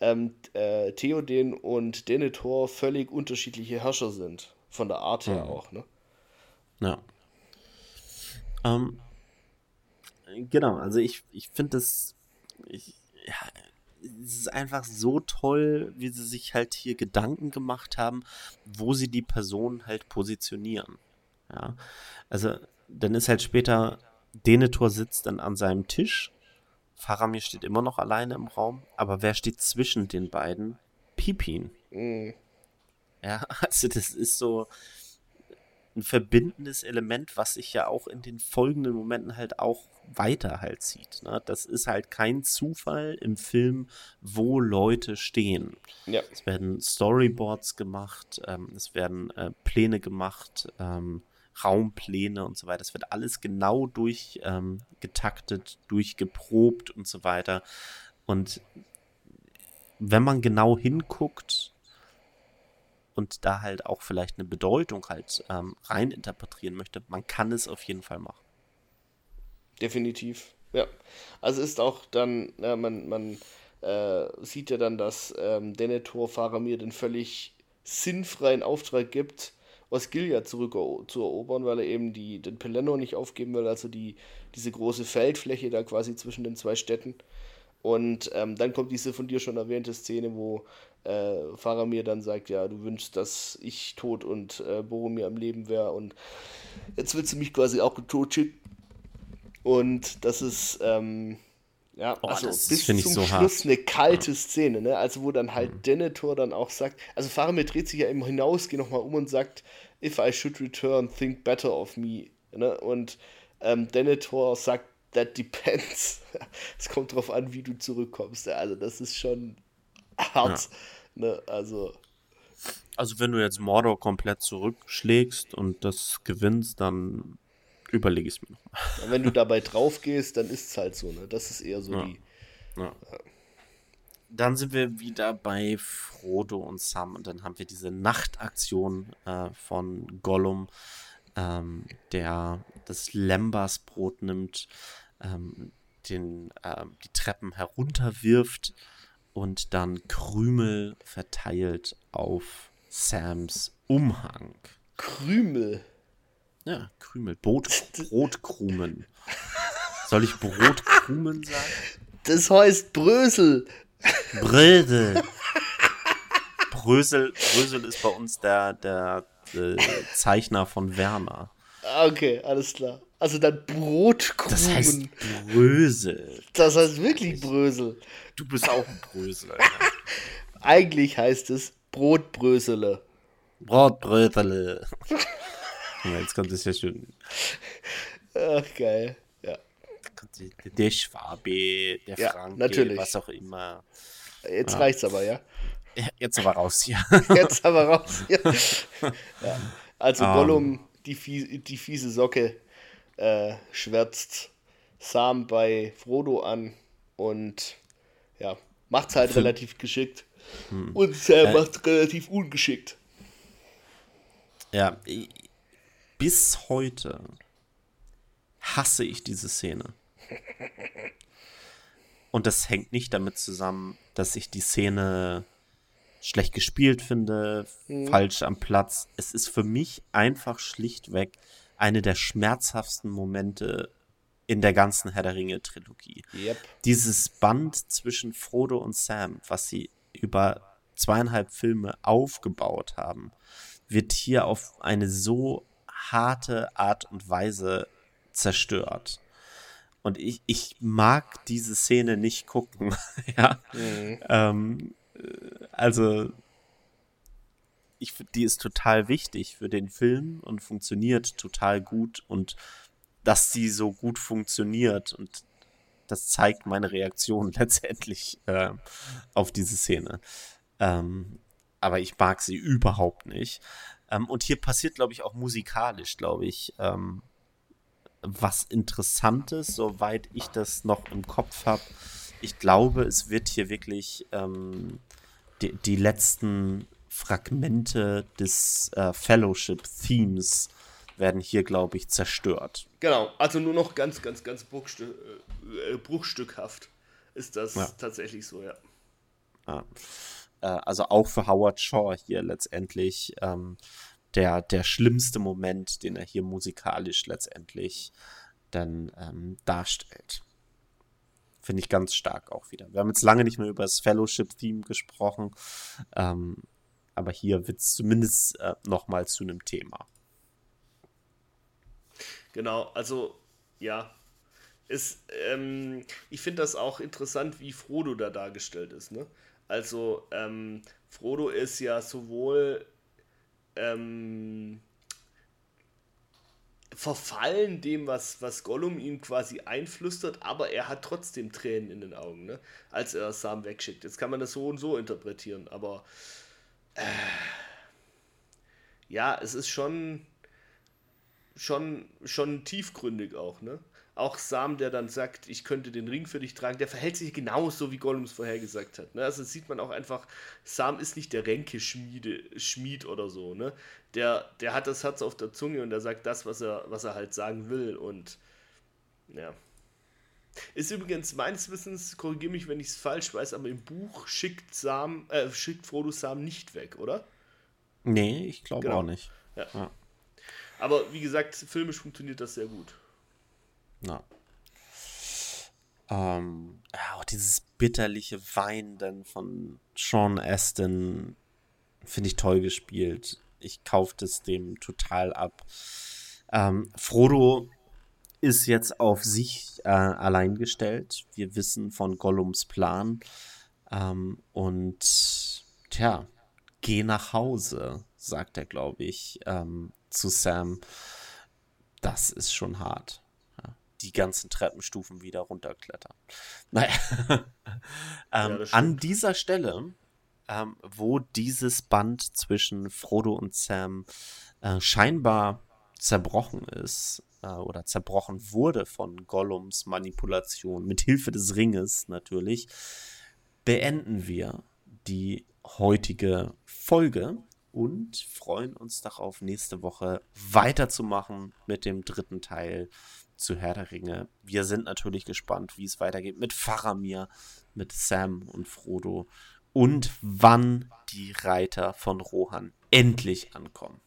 ähm, äh, Theoden und Denethor völlig unterschiedliche Herrscher sind. Von der Art her mhm. auch, ne? Ja. Ähm, genau, also ich, ich finde das. Ich, ja, es ist einfach so toll, wie sie sich halt hier Gedanken gemacht haben, wo sie die Person halt positionieren. Ja, also dann ist halt später Denethor sitzt dann an seinem Tisch. Faramir steht immer noch alleine im Raum, aber wer steht zwischen den beiden? Pipin. Mhm. Ja, [laughs] also das ist so. Ein verbindendes Element, was sich ja auch in den folgenden Momenten halt auch weiter halt zieht. Ne? Das ist halt kein Zufall im Film, wo Leute stehen. Ja. Es werden Storyboards gemacht, ähm, es werden äh, Pläne gemacht, ähm, Raumpläne und so weiter. Es wird alles genau durchgetaktet, ähm, durchgeprobt und so weiter. Und wenn man genau hinguckt, und da halt auch vielleicht eine Bedeutung halt ähm, rein interpretieren möchte, man kann es auf jeden Fall machen. Definitiv, ja. Also ist auch dann, ja, man, man äh, sieht ja dann, dass ähm, Denethor-Fahrer mir den völlig sinnfreien Auftrag gibt, Osgiliath zurück zu erobern, weil er eben die, den Pelennor nicht aufgeben will, also die, diese große Feldfläche da quasi zwischen den zwei Städten. Und ähm, dann kommt diese von dir schon erwähnte Szene, wo äh, Faramir dann sagt, ja, du wünschst, dass ich tot und äh, Boromir am Leben wäre und jetzt willst du mich quasi auch tot schicken. Und das ist, ähm, ja, oh, also bis zum so Schluss hart. eine kalte ja. Szene, ne? Also wo dann halt mhm. Denethor dann auch sagt, also Faramir dreht sich ja im Hinausgehen nochmal um und sagt, if I should return, think better of me. Ne? Und ähm, Denethor sagt, that depends. [laughs] es kommt drauf an, wie du zurückkommst. Also das ist schon hart. Ja. Ne, also. Also wenn du jetzt Mordor komplett zurückschlägst und das gewinnst, dann überlege ich es mir nochmal. Ja, wenn du dabei drauf gehst, dann ist es halt so, ne? Das ist eher so ja. die. Ja. Dann sind wir wieder bei Frodo und Sam und dann haben wir diese Nachtaktion äh, von Gollum, ähm, der das Lembas-Brot nimmt, ähm, den, äh, die Treppen herunterwirft und dann Krümel verteilt auf Sams Umhang. Krümel? Ja, Krümel. Brot, [laughs] Brotkrumen. Soll ich Brotkrumen sagen? Das heißt Brösel. Brösel. Brösel, Brösel ist bei uns der, der, der Zeichner von Werner. Ah, okay, alles klar. Also dann Brotkrumen. Das heißt Brösel. Das heißt wirklich Brösel. Du bist auch ein Brösel. [laughs] Eigentlich heißt es Brotbrösele. Brotbrösele. [laughs] Jetzt kommt es ja schön. Ach, geil. Ja. Der Schwabe, der ja, Franke, natürlich. was auch immer. Jetzt ja. reicht's aber, ja? Jetzt aber raus hier. [laughs] Jetzt aber raus hier. Ja. Also um. Ähm. Gollum, die, fies, die fiese Socke, äh, schwärzt Sam bei Frodo an und ja, macht es halt Für relativ geschickt. Hm. Und Sam äh, macht relativ ungeschickt. Ja, bis heute hasse ich diese Szene. Und das hängt nicht damit zusammen, dass ich die Szene schlecht gespielt finde, hm. falsch am Platz. Es ist für mich einfach schlichtweg eine der schmerzhaftesten Momente in der ganzen Herr der Ringe Trilogie. Yep. Dieses Band zwischen Frodo und Sam, was sie über zweieinhalb Filme aufgebaut haben, wird hier auf eine so harte Art und Weise zerstört. Und ich, ich mag diese Szene nicht gucken. [laughs] ja. Mhm. Ähm, äh, also ich die ist total wichtig für den Film und funktioniert total gut und dass sie so gut funktioniert und das zeigt meine Reaktion [laughs] letztendlich äh, auf diese Szene. Ähm, aber ich mag sie überhaupt nicht. Ähm, und hier passiert, glaube ich, auch musikalisch, glaube ich, ähm, was Interessantes, soweit ich das noch im Kopf habe. Ich glaube, es wird hier wirklich ähm, die, die letzten Fragmente des äh, Fellowship-Themes werden hier, glaube ich, zerstört. Genau, also nur noch ganz, ganz, ganz bruchstü äh, bruchstückhaft ist das ja. tatsächlich so, ja. ja. Äh, also auch für Howard Shaw hier letztendlich ähm, der, der schlimmste Moment, den er hier musikalisch letztendlich dann ähm, darstellt. Finde ich ganz stark auch wieder. Wir haben jetzt lange nicht mehr über das Fellowship-Theme gesprochen. Ähm, aber hier wird es zumindest äh, nochmal zu einem Thema. Genau, also ja, ist, ähm, ich finde das auch interessant, wie Frodo da dargestellt ist. Ne? Also ähm, Frodo ist ja sowohl ähm, verfallen dem, was, was Gollum ihm quasi einflüstert, aber er hat trotzdem Tränen in den Augen, ne? als er Sam wegschickt. Jetzt kann man das so und so interpretieren, aber äh, ja, es ist schon, schon, schon tiefgründig auch, ne? Auch Sam, der dann sagt, ich könnte den Ring für dich tragen, der verhält sich genauso, wie Gollum es vorher gesagt hat. Ne? Also sieht man auch einfach, Sam ist nicht der Ränkeschmiede, Schmied oder so, ne? Der, der hat das Herz auf der Zunge und der sagt das, was er, was er halt sagen will. Und ja. Ist übrigens meines Wissens, korrigiere mich, wenn ich es falsch weiß, aber im Buch schickt Sam, äh, schickt Frodo Sam nicht weg, oder? Nee, ich glaube genau. auch nicht. Ja. ja. Aber wie gesagt, filmisch funktioniert das sehr gut. Ja. Ähm, auch dieses bitterliche Weinen von Sean Astin finde ich toll gespielt. Ich kaufe das dem total ab. Ähm, Frodo ist jetzt auf sich äh, allein gestellt. Wir wissen von Gollums Plan. Ähm, und tja, geh nach Hause, sagt er, glaube ich, ähm, zu Sam. Das ist schon hart. Ja, die ganzen Treppenstufen wieder runterklettern. [laughs] Naja. ähm, ja, an dieser Stelle, ähm, wo dieses Band zwischen Frodo und Sam äh, scheinbar zerbrochen ist, äh, oder zerbrochen wurde von Gollums Manipulation, mit Hilfe des Ringes natürlich, beenden wir die heutige Folge und freuen uns darauf, nächste Woche weiterzumachen mit dem dritten Teil zu Herr der Ringe. Wir sind natürlich gespannt, wie es weitergeht mit Faramir, mit Sam und Frodo und wann die Reiter von Rohan endlich ankommen.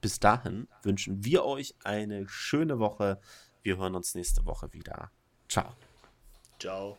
Bis dahin wünschen wir euch eine schöne Woche. Wir hören uns nächste Woche wieder. Ciao. Ciao.